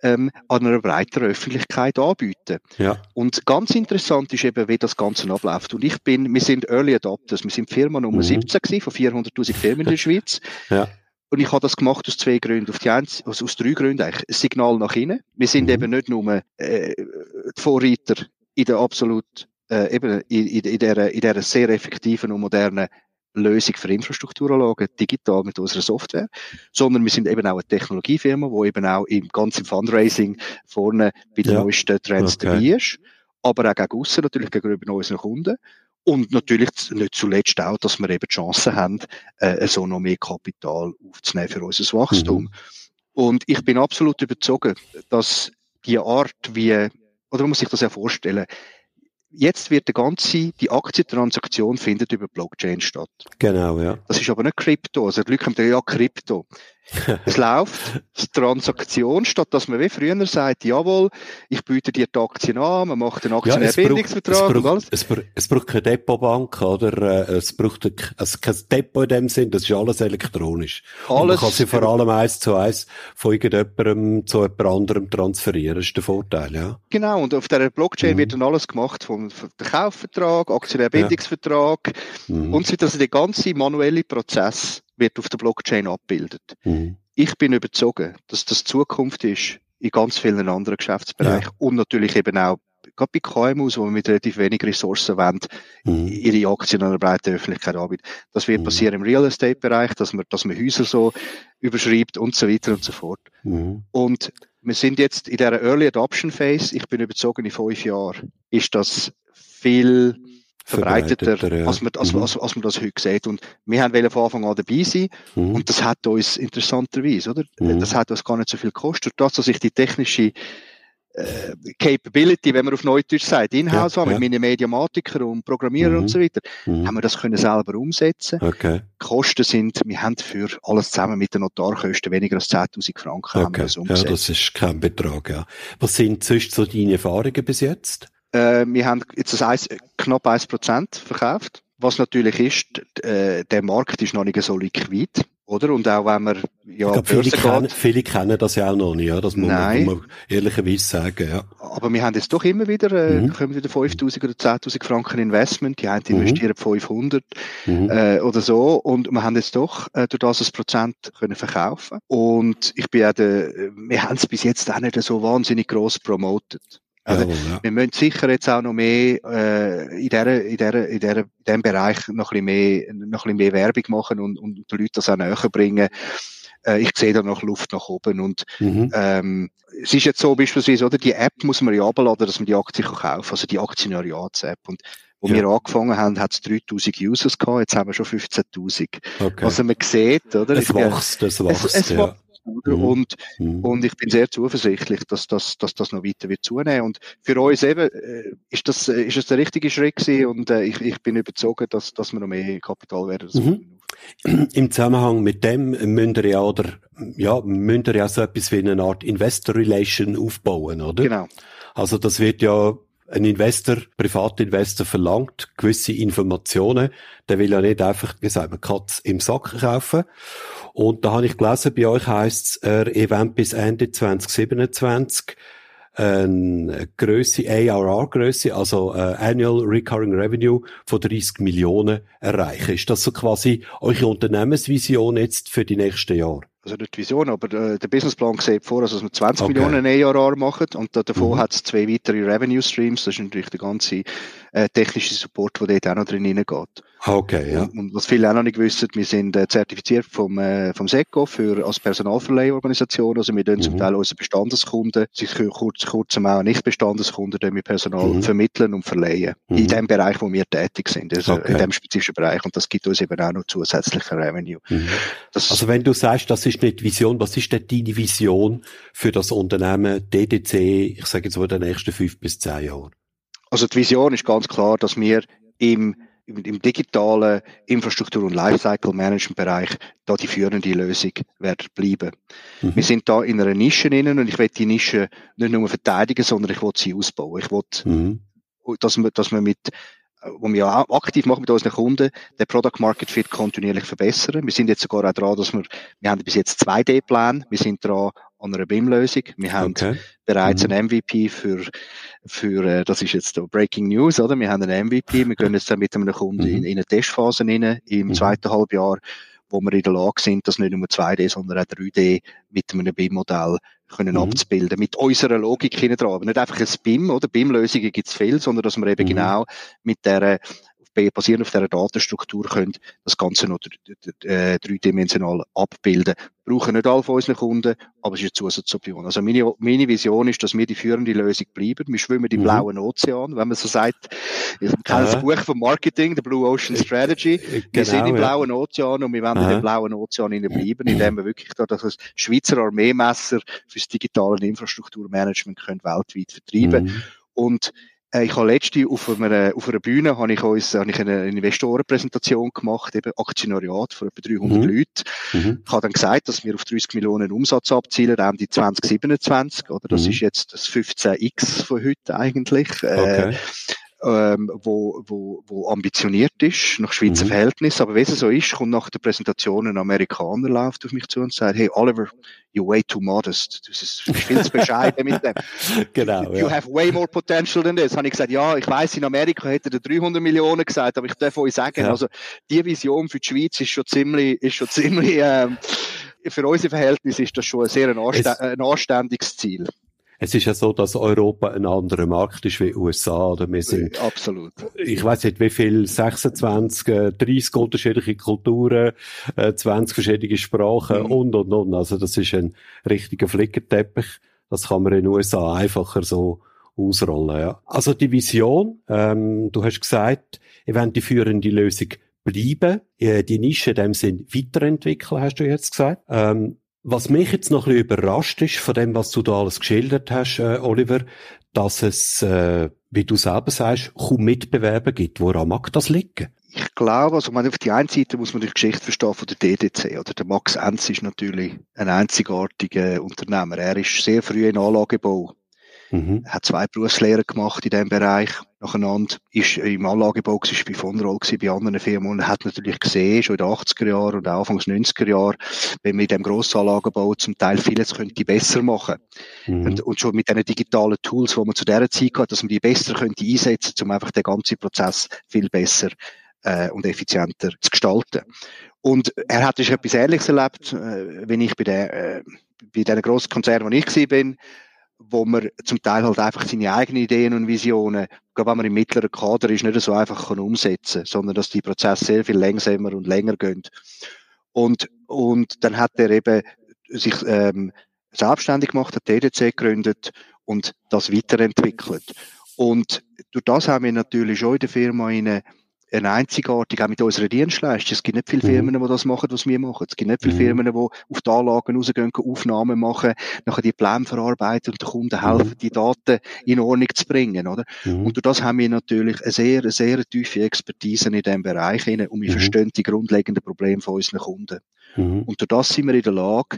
Ähm, an einer breiteren Öffentlichkeit anbieten. Ja. Und ganz interessant ist eben, wie das Ganze abläuft. Und ich bin, wir sind Early Adopters, wir sind Firma Nummer Mhm. 17 gewesen, von 400'000 Firmen in der Schweiz. Ja. Und ich habe das gemacht aus zwei Gründen. Auf die eins, also aus drei Gründen eigentlich. Ein Signal nach innen. Wir sind Mhm. eben nicht nur äh, die Vorreiter in der absolut, äh, eben in, in, in, der, in der sehr effektiven und modernen Lösung für Infrastrukturanlagen, digital mit unserer Software, sondern wir sind eben auch eine Technologiefirma, wo eben auch im ganzen Fundraising vorne bei den Ja. neuesten Trends Okay. dabei ist, aber auch gegen aussen natürlich gegenüber unseren Kunden. Und natürlich nicht zuletzt auch, dass wir eben die Chance haben, äh, so noch mehr Kapital aufzunehmen für unser Wachstum. Mhm. Und ich bin absolut überzeugt, dass die Art, wie, oder man muss sich das ja vorstellen, jetzt wird die ganze, die Aktientransaktion findet über Blockchain statt. Genau, ja. Das ist aber nicht Krypto. Also die Leute kommen ja Krypto. Es läuft die Transaktion, statt dass man wie früher sagt, jawohl, ich biete dir die Aktien an, man macht einen Ja, es braucht, es, Aktienerbindungsvertrag und braucht, alles. es, braucht, es braucht keine Depotbank, oder? Äh, Es braucht ein- also kein Depot in dem Sinn, das ist alles elektronisch. Und man Alles kann sie vor allem eins zu eins von irgendjemandem zu jemand anderem transferieren, das ist der Vorteil, ja. Genau, und auf der Blockchain Mhm. wird dann alles gemacht, vom vom Kaufvertrag, Aktienerbindungsvertrag Mhm. und so weiter. Also der ganze manuelle Prozess wird auf der Blockchain abgebildet. Mhm. Ich bin überzeugt, dass das Zukunft ist in ganz vielen anderen Geschäftsbereichen und natürlich eben auch gerade bei KMUs, wo wir mit relativ wenig Ressourcen wollen, Mhm. ihre Aktien an einer breiten Öffentlichkeit anbieten. Das wird Mhm. passieren im Real Estate Bereich, dass man, dass man Häuser so überschreibt und so weiter und so fort. Mhm. Und wir sind jetzt in der Early Adoption Phase. Ich bin überzeugt, in fünf Jahren ist das viel verbreiteter, ja. als, man, als, Mhm. als, als man das heute sieht. Und wir haben wollen von Anfang an dabei sein. Mhm. Und das hat uns interessanterweise, oder? Mhm. Das hat uns gar nicht so viel gekostet. Das, dass ich die technische äh, Capability, wenn man auf Neudeutsch sagt, in-house Ja, habe, ja. mit meinen Mediamatiker und Programmierer Mhm. und so weiter, Mhm. haben wir das können selber umsetzen. Okay. Die Kosten sind, wir haben für alles zusammen mit den Notarkosten weniger als 10.000 Franken haben wir Okay. das Ja, umgesetzt. das ist kein Betrag, ja. Was sind sonst so deine Erfahrungen bis jetzt? Äh, wir haben jetzt das 1, knapp 1% verkauft. Was natürlich ist, äh, der Markt ist noch nicht so liquid, oder? Und auch wenn man ja ich glaube, viele, kennen, viele kennen das ja auch noch nicht, ja. Das muss man, muss man ehrlicherweise sagen, ja. aber wir haben jetzt doch immer wieder, äh, Mhm. kommen wieder 5.000 oder 10.000 Franken Investment, die einen Mhm. investieren 500 Mhm. äh, oder so und wir haben jetzt doch äh, durch das ein Prozent können verkaufen und ich bin auch der, wir haben es bis jetzt auch nicht so wahnsinnig gross promoted. Also, Jawohl, ja. Wir müssen sicher jetzt auch noch mehr äh, in, der, in, der, in, der, in dem Bereich noch ein bisschen mehr, noch ein bisschen mehr Werbung machen und, und den Leuten das auch näher bringen. Äh, ich sehe da noch Luft nach oben und Mhm. ähm, es ist jetzt so beispielsweise, oder die App muss man ja abladen, dass man die Aktie kann kaufen also die Aktionariats-App. Und wo Ja. wir angefangen haben, hat es 3000 Users gehabt, jetzt haben wir schon 15.000. Okay. Also man sieht, oder? es wächst, es es, wächst, es ja. Oder? Mhm. Und Mhm. und ich bin sehr zuversichtlich, dass das, dass das noch weiter wird zunehmen. Und für uns eben, äh, ist das, äh, ist das der richtige Schritt gewesen und äh, ich, ich bin überzeugt, dass, dass wir noch mehr Kapital werden. Mhm. Im Zusammenhang mit dem müsst ihr ja, oder, ja, müsst ihr ja so etwas wie eine Art Investor Relation aufbauen, oder? Genau. Also das wird ja ein Investor, Privatinvestor verlangt gewisse Informationen. Der will ja nicht einfach, wie sagt man, Katz im Sack kaufen. Und da habe ich gelesen, bei euch heisst es, er Event bis Ende 2027 eine Größe, ARR-Größe, also äh, Annual Recurring Revenue von 30 Millionen erreichen. Ist das so quasi eure Unternehmensvision jetzt für die nächsten Jahre? Also nicht die Vision, aber äh, der Businessplan sieht vor, also, dass wir 20 Okay. Millionen ARR machen und da, davon Mhm. hat es zwei weitere Revenue Streams. Das ist natürlich der ganze äh, technische Support, der dort auch noch drin hineingeht. Ah, Okay, ja. Und, und was viele auch noch nicht wissen, wir sind äh, zertifiziert vom, äh, vom SECO für, als Personalverleihorganisation. Also wir tun zum Mhm. Teil unsere Bestandeskunden, sich kurz, kurzem auch Nicht-Bestandeskunden, tun wir Personal Mhm. vermitteln und verleihen. Mhm. In dem Bereich, wo wir tätig sind. Also Okay. in dem spezifischen Bereich. Und das gibt uns eben auch noch zusätzliche Revenue. Mhm. Also wenn du sagst, das ist nicht die Vision, was ist denn deine Vision für das Unternehmen DDC, ich sage jetzt mal, in den nächsten fünf bis zehn Jahren? Also die Vision ist ganz klar, dass wir im, im, im digitalen Infrastruktur- und Lifecycle-Management-Bereich da die führende Lösung werden bleiben. Mhm. Wir sind da in einer Nische innen und ich will die Nische nicht nur verteidigen, sondern ich will sie ausbauen. Ich will, Mhm. dass wir, dass wir mit wo wir ja aktiv machen mit unseren Kunden, den Product Market Fit kontinuierlich verbessern. Wir sind jetzt sogar auch dran, dass wir, wir haben bis jetzt 2D-Pläne, wir sind dran, an einer BIM-Lösung. Wir haben okay. bereits mhm. ein MVP für, für, äh, das ist jetzt Breaking News, oder? Wir haben ein MVP, wir gehen jetzt dann mit einem Kunden mhm. in, in eine Testphase rein, im mhm. zweiten Halbjahr, wo wir in der Lage sind, das nicht nur 2D, sondern auch 3D mit einem BIM-Modell können mhm. abzubilden, mit unserer Logik hinten dran. Aber nicht einfach ein BIM, oder? BIM-Lösungen gibt's viel, sondern dass wir eben mhm. genau mit der basierend auf dieser Datenstruktur können das Ganze noch äh, dreidimensional abbilden. Brauchen nicht alle von unseren Kunden, aber es ist eine Zusatzoption. Also meine, meine Vision ist, dass wir die führende Lösung bleiben. Wir schwimmen im mhm. blauen Ozean, wenn man so sagt. Ich kenne das Buch vom Marketing, The Blue Ocean Strategy. Genau, wir sind im blauen ja. Ozean und wir wollen in dem blauen Ozean bleiben, indem wir wirklich da das Schweizer Armeemesser fürs digitale Infrastrukturmanagement können weltweit vertreiben. Mhm. Und ich habe letzte auf einer, auf einer Bühne habe ich uns, habe ich eine Investorenpräsentation gemacht, eben Aktionariat von etwa 300 mhm. Leuten. Mhm. Ich habe dann gesagt, dass wir auf 30 Millionen Umsatz abzielen, Ende 2027, oder? Das mhm. ist jetzt das 15x von heute eigentlich. Äh, okay. Äh, ähm, wo, wo, wo ambitioniert ist, nach Schweizer mhm. Verhältnis. Aber wenn es so ist, kommt nach der Präsentation ein Amerikaner läuft auf mich zu und sagt, hey Oliver, you're way too modest. Du bist viel zu bescheiden mit dem. Genau. You, you ja. have way more potential than this. Habe ich gesagt, ja, ich weiß, in Amerika hätte er 300 Millionen gesagt, aber ich darf euch sagen, ja. also die Vision für die Schweiz ist schon ziemlich, ist schon ziemlich, ähm, für unsere Verhältnisse ist das schon ein sehr ein anständiges Ziel. Es ist ja so, dass Europa ein anderer Markt ist wie USA. Oder wir sind, Absolut. Ich weiß nicht, wie viel, 26, 30 unterschiedliche Kulturen, 20 äh, verschiedene Sprachen mhm. und, und, und. Also das ist ein richtiger Flickenteppich. Das kann man in den USA einfacher so ausrollen. Ja. Also die Vision, ähm, du hast gesagt, wollt die führende Lösung bleiben, äh, die Nische in dem Sinn weiterentwickeln, hast du jetzt gesagt. Ähm, was mich jetzt noch ein bisschen überrascht ist von dem, was du da alles geschildert hast, äh, Oliver, dass es, äh, wie du selber sagst, kaum Mitbewerber gibt. Woran mag das liegen? Ich glaube, also man, auf die einen Seite muss man die Geschichte verstehen von der DDC. Oder der Max Enz ist natürlich ein einzigartiger Unternehmer. Er ist sehr früh in Anlagebau Mhm. Hat zwei Berufslehrer gemacht in diesem Bereich. Nacheinander ist im Anlagebau, ist bei von Roll, bei anderen Firmen und hat natürlich gesehen, schon in den 80er Jahren und Anfangs 90er Jahren, wenn wir in dem Grossanlagebau zum Teil vieles könnte besser machen. Mhm. Und, und, schon mit diesen digitalen Tools, die man zu dieser Zeit hat, dass man die besser könnte einsetzen, um einfach den ganzen Prozess viel besser äh, und effizienter zu gestalten. Und er hat etwas Ähnliches erlebt, äh, wenn ich bei der, äh, bei diesen grossen Konzernen, wo ich war, bin, wo man zum Teil halt einfach seine eigenen Ideen und Visionen, gerade wenn man im mittleren Kader ist, nicht so einfach kann umsetzen, sondern dass die Prozesse sehr viel langsamer und länger gehen. Und, und dann hat er eben sich ähm, selbstständig gemacht, hat TDC gegründet und das weiterentwickelt. Und durch das haben wir natürlich schon in der Firma eine ein einzigartig, auch mit unserer Dienstleistung. Es gibt nicht viele mhm. Firmen, die das machen, was wir machen. Es gibt nicht viele mhm. Firmen, die auf die Anlagen rausgehen, Aufnahmen machen, nachher die Pläne verarbeiten und den Kunden mhm. helfen, die Daten in Ordnung zu bringen, oder? Mhm. Und durch das haben wir natürlich eine sehr, sehr tiefe Expertise in diesem Bereich und wir mhm. verstehen die grundlegenden Probleme von unseren Kunden. Mhm. Und durch das sind wir in der Lage,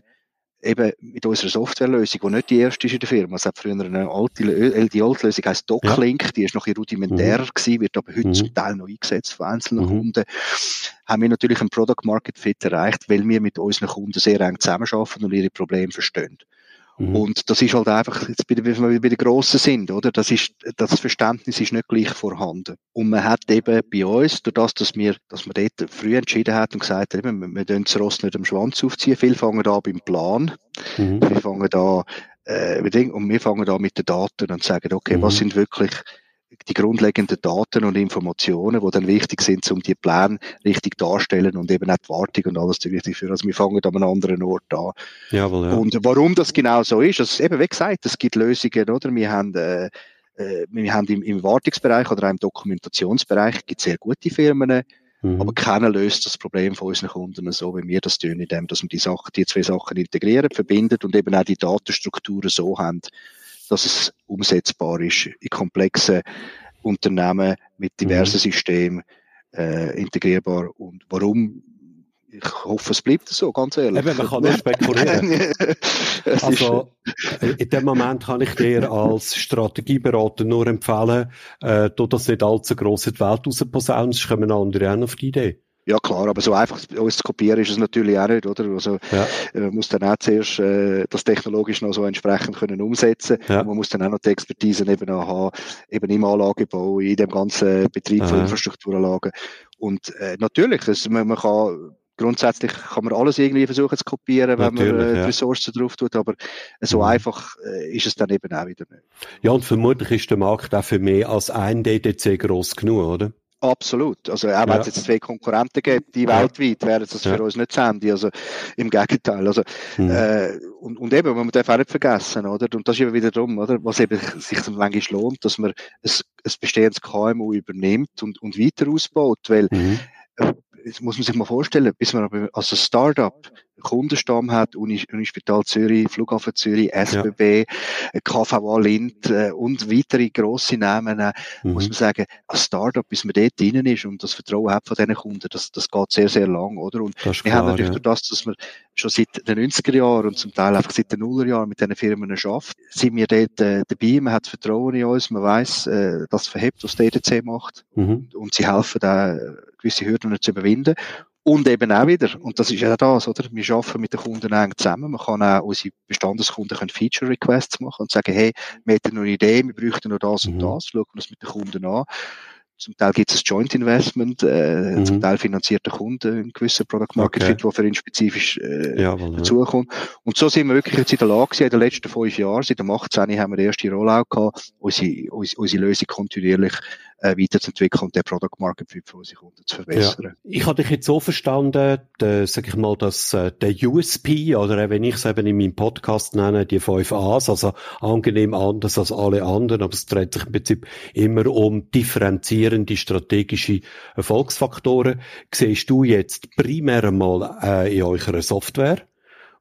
eben mit unserer Softwarelösung, die nicht die erste ist in der Firma. Es hat früher eine alte, äh, die alte Lösung heisst DocLink, ja. die ist noch ein rudimentärer mhm. gewesen, wird aber heute mhm. zum Teil noch eingesetzt von einzelnen mhm. Kunden. Haben wir natürlich einen Product Market Fit erreicht, weil wir mit unseren Kunden sehr eng zusammenarbeiten und ihre Probleme verstehen. Mhm. Und das ist halt einfach, jetzt bei, wenn wir bei den Grossen sind, oder? Das ist, das Verständnis ist nicht gleich vorhanden. Und man hat eben bei uns, durch das, dass wir, dass man dort früh entschieden hat und gesagt hat, eben, wir, wir das Ross nicht am Schwanz aufziehen. Viele fangen an beim Plan. Mhm. Wir fangen da, äh, und wir fangen da mit den Daten und sagen, okay, mhm. was sind wirklich die grundlegenden Daten und Informationen, die dann wichtig sind, um die Pläne richtig darzustellen und eben auch die Wartung und alles wichtig für. Also wir fangen an einem anderen Ort an. Jawohl, ja. Und warum das genau so ist, also eben wie gesagt, es gibt Lösungen, oder? Wir haben äh, äh wir haben im, im Wartungsbereich oder auch im Dokumentationsbereich gibt sehr gute Firmen, mhm. aber keiner löst das Problem von unseren Kunden so, wie wir das tun, indem dass wir die Sachen, die zwei Sachen integrieren, verbindet und eben auch die Datenstrukturen so haben, dass es umsetzbar ist in komplexen Unternehmen mit diversen mhm. Systemen äh, integrierbar. Und warum? Ich hoffe, es bleibt so, ganz ehrlich. Eben, man kann nur spekulieren. also, äh, in dem Moment kann ich dir als Strategieberater nur empfehlen, äh, du das nicht allzu gross in die Welt rausposaunen, sonst kommen andere auch auf die Idee. Ja klar, aber so einfach uns zu kopieren ist es natürlich auch nicht, oder? Also ja. Äh, man muss dann auch zuerst äh, das technologisch noch so entsprechend können umsetzen. Ja. Man muss dann auch noch die Expertise eben auch haben, eben im Anlagebau, in dem ganzen Betrieb von Infrastrukturanlagen. Und äh, natürlich, es, man, man kann grundsätzlich kann man alles irgendwie versuchen zu kopieren, wenn Natürlich, man äh, ja. Ressourcen drauf tut, aber so mhm. einfach äh, ist es dann eben auch wieder nicht. Ja, und vermutlich ist der Markt auch für mehr als ein DDC groß genug, oder? Absolut. Also auch wenn es jetzt zwei Konkurrenten gibt, die ja. weltweit, wären das ja. für uns nicht das Handy. Also im Gegenteil. Also mhm. äh, und, und eben, man darf auch nicht vergessen, oder? Und das ist eben wieder darum, oder? Was eben sich dann manchmal lohnt, dass man ein, ein bestehendes KMU übernimmt und, und weiter ausbaut, weil mhm. äh, jetzt muss man sich mal vorstellen, bis man aber als Startup Kundenstamm hat, Uni, Unispital Zürich, Flughafen Zürich, SBB, ja. KVA Lind äh, und weitere grosse Namen, äh, mhm. muss man sagen, als Startup, bis man dort drinnen ist und das Vertrauen hat von diesen Kunden, das, das geht sehr, sehr lang, oder? Und wir klar, haben natürlich ja. durch das, dass wir schon seit den 90er Jahren und zum Teil einfach seit den Nuller Jahren mit diesen Firmen schafft, sind wir dort äh, dabei, man hat Vertrauen in uns, man weiß, äh, das verhebt, was DDC macht mhm. und sie helfen da gewisse Hürden zu überwinden. Und eben auch wieder, und das ist ja das, oder? Wir arbeiten mit den Kunden eng zusammen. Man kann auch unsere Bestandeskunden können Feature Requests machen und sagen, hey, wir hätten noch eine Idee, wir bräuchten noch das mhm. und das, schauen wir das mit den Kunden an. Zum Teil gibt es ein Joint Investment, äh, mhm. zum Teil finanziert der Kunde einen gewissen Product Market okay. Fit, der für ihn spezifisch äh, ja, dazukommt. Und so sind wir wirklich jetzt in der Lage, in den letzten fünf Jahren, seit dem 18. haben wir den ersten Rollout gehabt, unsere, unsere, unsere Lösung kontinuierlich äh, weiterzuentwickeln und den Product Market Fit für unsere Kunden zu verbessern. Ja. Ich hatte dich jetzt so verstanden, der, sag ich mal, dass äh, der USP, oder wenn ich es eben in meinem Podcast nenne, die 5 A's, also angenehm anders als alle anderen, aber es dreht sich im Prinzip immer um differenzierende strategische Erfolgsfaktoren. Siehst du jetzt primär einmal äh, in eurer Software?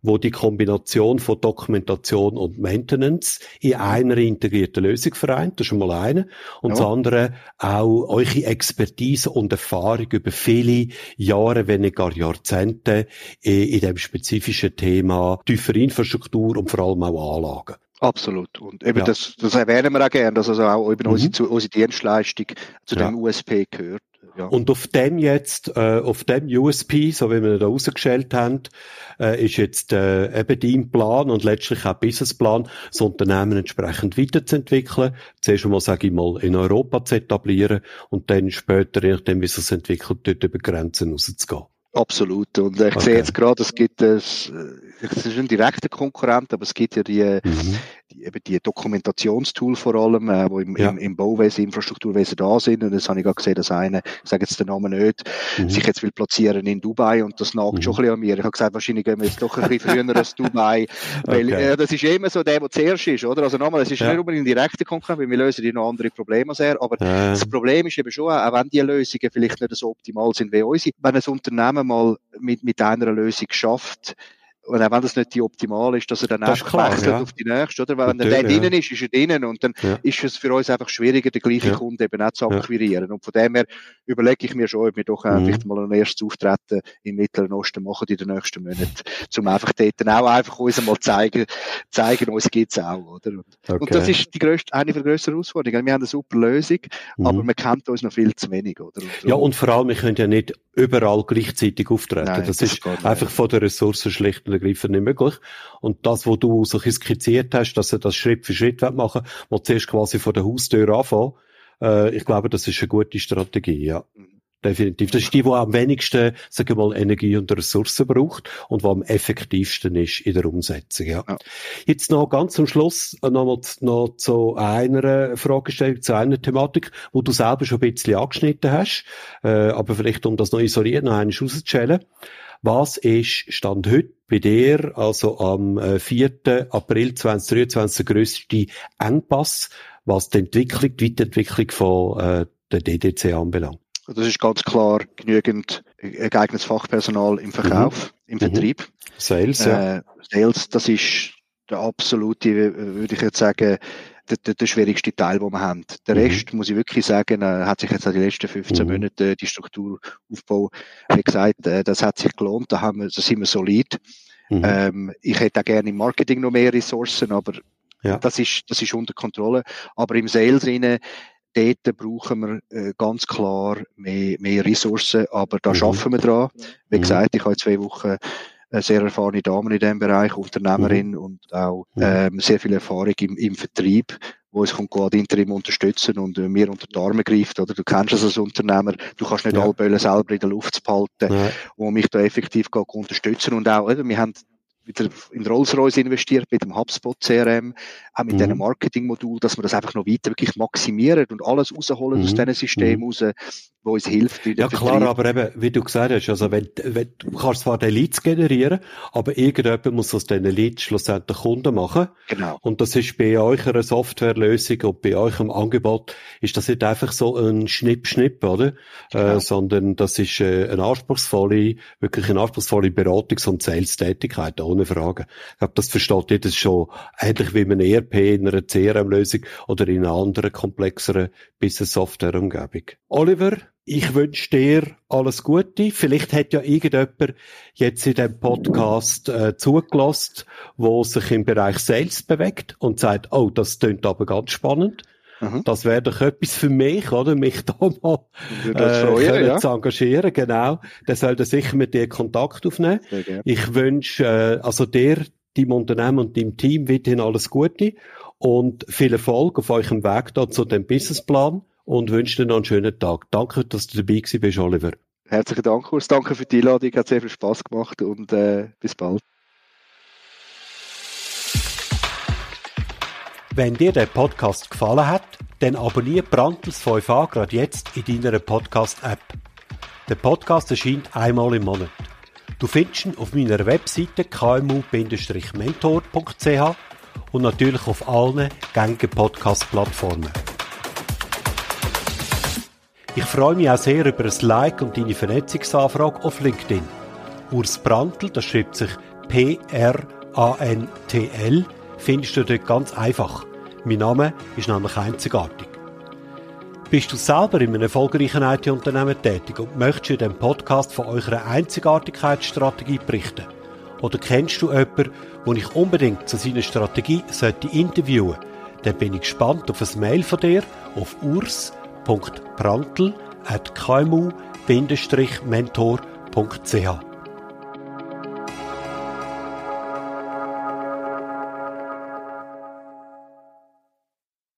Wo die Kombination von Dokumentation und Maintenance in einer integrierten Lösung vereint. Das ist schon mal eine. Und ja. das andere auch eure Expertise und Erfahrung über viele Jahre, wenn nicht gar Jahrzehnte in dem spezifischen Thema tiefer Infrastruktur und vor allem auch Anlagen. Absolut. Und eben ja. das, das erwähnen wir auch gerne, dass also auch eben mhm. unsere, unsere Dienstleistung zu ja. dem USP gehört. Ja. Und auf dem jetzt, äh, auf dem USP, so wie wir da rausgestellt haben, äh, ist jetzt äh, eben dein Plan und letztlich auch Businessplan, das Unternehmen entsprechend weiterzuentwickeln. Zuerst einmal, sage ich mal, in Europa zu etablieren und dann später, je nachdem, wie es sich entwickelt, dort über Grenzen rauszugehen. Absolut. Und ich okay. sehe jetzt gerade, es gibt es, es ist ein direkter Konkurrent, aber es gibt ja die, mhm die, eben die Dokumentationstool vor allem, äh, wo im, ja. im, im Bauwesen, Infrastrukturwesen da sind. Und jetzt habe ich gerade gesehen, dass einer, ich sage jetzt den Namen nicht, mhm. sich jetzt will platzieren in Dubai und das nagt mhm. schon ein bisschen an mir. Ich habe gesagt, wahrscheinlich gehen wir jetzt doch ein bisschen früher als Dubai, weil okay. äh, das ist immer so der, der zuerst ist, oder? Also nochmal, es ist ja. nicht unbedingt ein direkter Konkurrent, weil wir lösen die noch andere Probleme er, aber ja. das Problem ist eben schon, auch wenn die Lösungen vielleicht nicht so optimal sind wie unsere, wenn ein Unternehmen mal mit, mit einer Lösung schafft, und auch wenn das nicht die optimal ist, dass er dann einfach wechselt ja. auf die nächste, oder? Weil wenn der drinnen ist, ist er drinnen und dann ja. ist es für uns einfach schwieriger, den gleichen ja. Kunden eben auch zu akquirieren. Und von dem her überlege ich mir schon, ob wir doch mhm. vielleicht mal ein erstes Auftreten im Mittleren Osten machen in den nächsten Monaten, um einfach dort dann auch einfach uns mal zeigen, zeigen, uns gibt's auch, oder? Und, okay. und das ist die grösste, eine der grössten Herausforderungen. Wir haben eine super Lösung, mhm. aber man kennt uns noch viel zu wenig, oder? Und ja, und vor allem, wir können ja nicht überall gleichzeitig auftreten. Nein, das, das, ist einfach von der Ressourcen schlicht und ergreifend nicht möglich. Und das, was du so skizziert hast, dass er das Schritt für Schritt machen will, zuerst quasi von der Haustür anfangen, äh, ich glaube, das ist eine gute Strategie, ja. Definitiv. Das ist die, die am wenigsten, sagen wir mal, Energie und Ressourcen braucht und die am effektivsten ist in der Umsetzung, ja. ja. Jetzt noch ganz zum Schluss noch, noch zu einer Fragestellung, zu einer Thematik, wo du selber schon ein bisschen angeschnitten hast, äh, aber vielleicht um das noch isolieren, noch einmal rauszustellen. Was ist Stand heute bei dir, also am 4. Äh, April 2023, der grösste Engpass, was die Entwicklung, die Weiterentwicklung von äh, der DDC anbelangt? Das ist ganz klar genügend geeignetes Fachpersonal im Verkauf, mhm. im Vertrieb. Mhm. Sales, ja. Äh, Sales, das ist der absolute, würde ich jetzt sagen, der, der, der schwierigste Teil, den wir haben. Der mhm. Rest, muss ich wirklich sagen, äh, hat sich jetzt in den letzten 15 mhm. Monaten die Strukturaufbau, wie gesagt, äh, das hat sich gelohnt, da, haben wir, da sind wir solid. Mhm. Ähm, ich hätte auch gerne im Marketing noch mehr Ressourcen, aber ja. das, ist, das ist unter Kontrolle. Aber im Sales rein, dort brauchen wir äh, ganz klar mehr, mehr Ressourcen, aber da mhm. schaffen wir dran. Wie mhm. gesagt, ich habe zwei Wochen sehr erfahrene Dame in diesem Bereich, Unternehmerin mhm. und auch ähm, sehr viel Erfahrung im, im Vertrieb, wo uns kommt ad interim unterstützen und äh, mir unter die Arme greift. Oder du kennst es als Unternehmer, du kannst nicht ja. alle Böllen selber in der Luft behalten, ja. wo mich da effektiv unterstützen und auch, oder, wir haben wieder in Rolls-Royce investiert mit dem HubSpot CRM, auch mit mhm. diesem Marketing-Modul, dass wir das einfach noch weiter wirklich maximieren und alles rausholen mhm. aus diesem System mhm. raus, wo uns hilft. ja klar, aber eben, wie du gesagt hast, also wenn, wenn, du kannst zwar den Leads generieren, aber irgendjemand muss aus diesen Leads schlussendlich Kunden machen. Genau. Und das ist bei euch einer Softwarelösung und bei euch im Angebot ist das nicht einfach so ein Schnipp-Schnipp, oder? Äh, genau. Äh, sondern das ist äh, eine anspruchsvolle, wirklich eine anspruchsvolle Beratungs- und Sales-Tätigkeit, ohne Frage. Ich glaube, das versteht ihr, das schon ähnlich wie man ERP in einer CRM-Lösung oder in einer anderen komplexeren Business-Software-Umgebung. Oliver, ich wünsche dir alles Gute. Vielleicht hat ja irgendjemand jetzt in dem Podcast äh, zugelassen, wo sich im Bereich Sales bewegt und sagt, oh, das klingt aber ganz spannend. Mhm. Das wäre doch etwas für mich, oder? Mich da mal äh, freuen, ja. zu engagieren, genau. Der sollte sicher mit dir Kontakt aufnehmen. Ich wünsche äh, also dir, deinem Unternehmen und deinem Team weiterhin alles Gute und viel Erfolg auf eurem Weg da zu dem Businessplan und wünsche dir noch einen schönen Tag. Danke, dass du dabei gewesen bist, Oliver. Herzlichen Dank, Urs. Danke für die Einladung. Hat sehr viel Spaß gemacht und äh, bis bald. Wenn dir der Podcast gefallen hat, dann abonniere Brandtels 5a gerade jetzt in deiner Podcast-App. Der Podcast erscheint einmal im Monat. Du findest ihn auf meiner Webseite kmu-mentor.ch und natürlich auf allen gängigen Podcast-Plattformen. Ich freue mich auch sehr über ein Like und deine Vernetzungsanfrage auf LinkedIn. Urs Brandl, das schreibt sich P-R-A-N-T-L, findest du dort ganz einfach. Mein Name ist nämlich einzigartig. Bist du selber in einem erfolgreichen IT-Unternehmen tätig und möchtest in diesem Podcast von eurer Einzigartigkeitsstrategie berichten? Oder kennst du jemanden, den ich unbedingt zu seiner Strategie interviewen sollte? Dann bin ich gespannt auf ein Mail von dir auf urs www.brandl.kmu-mentor.ch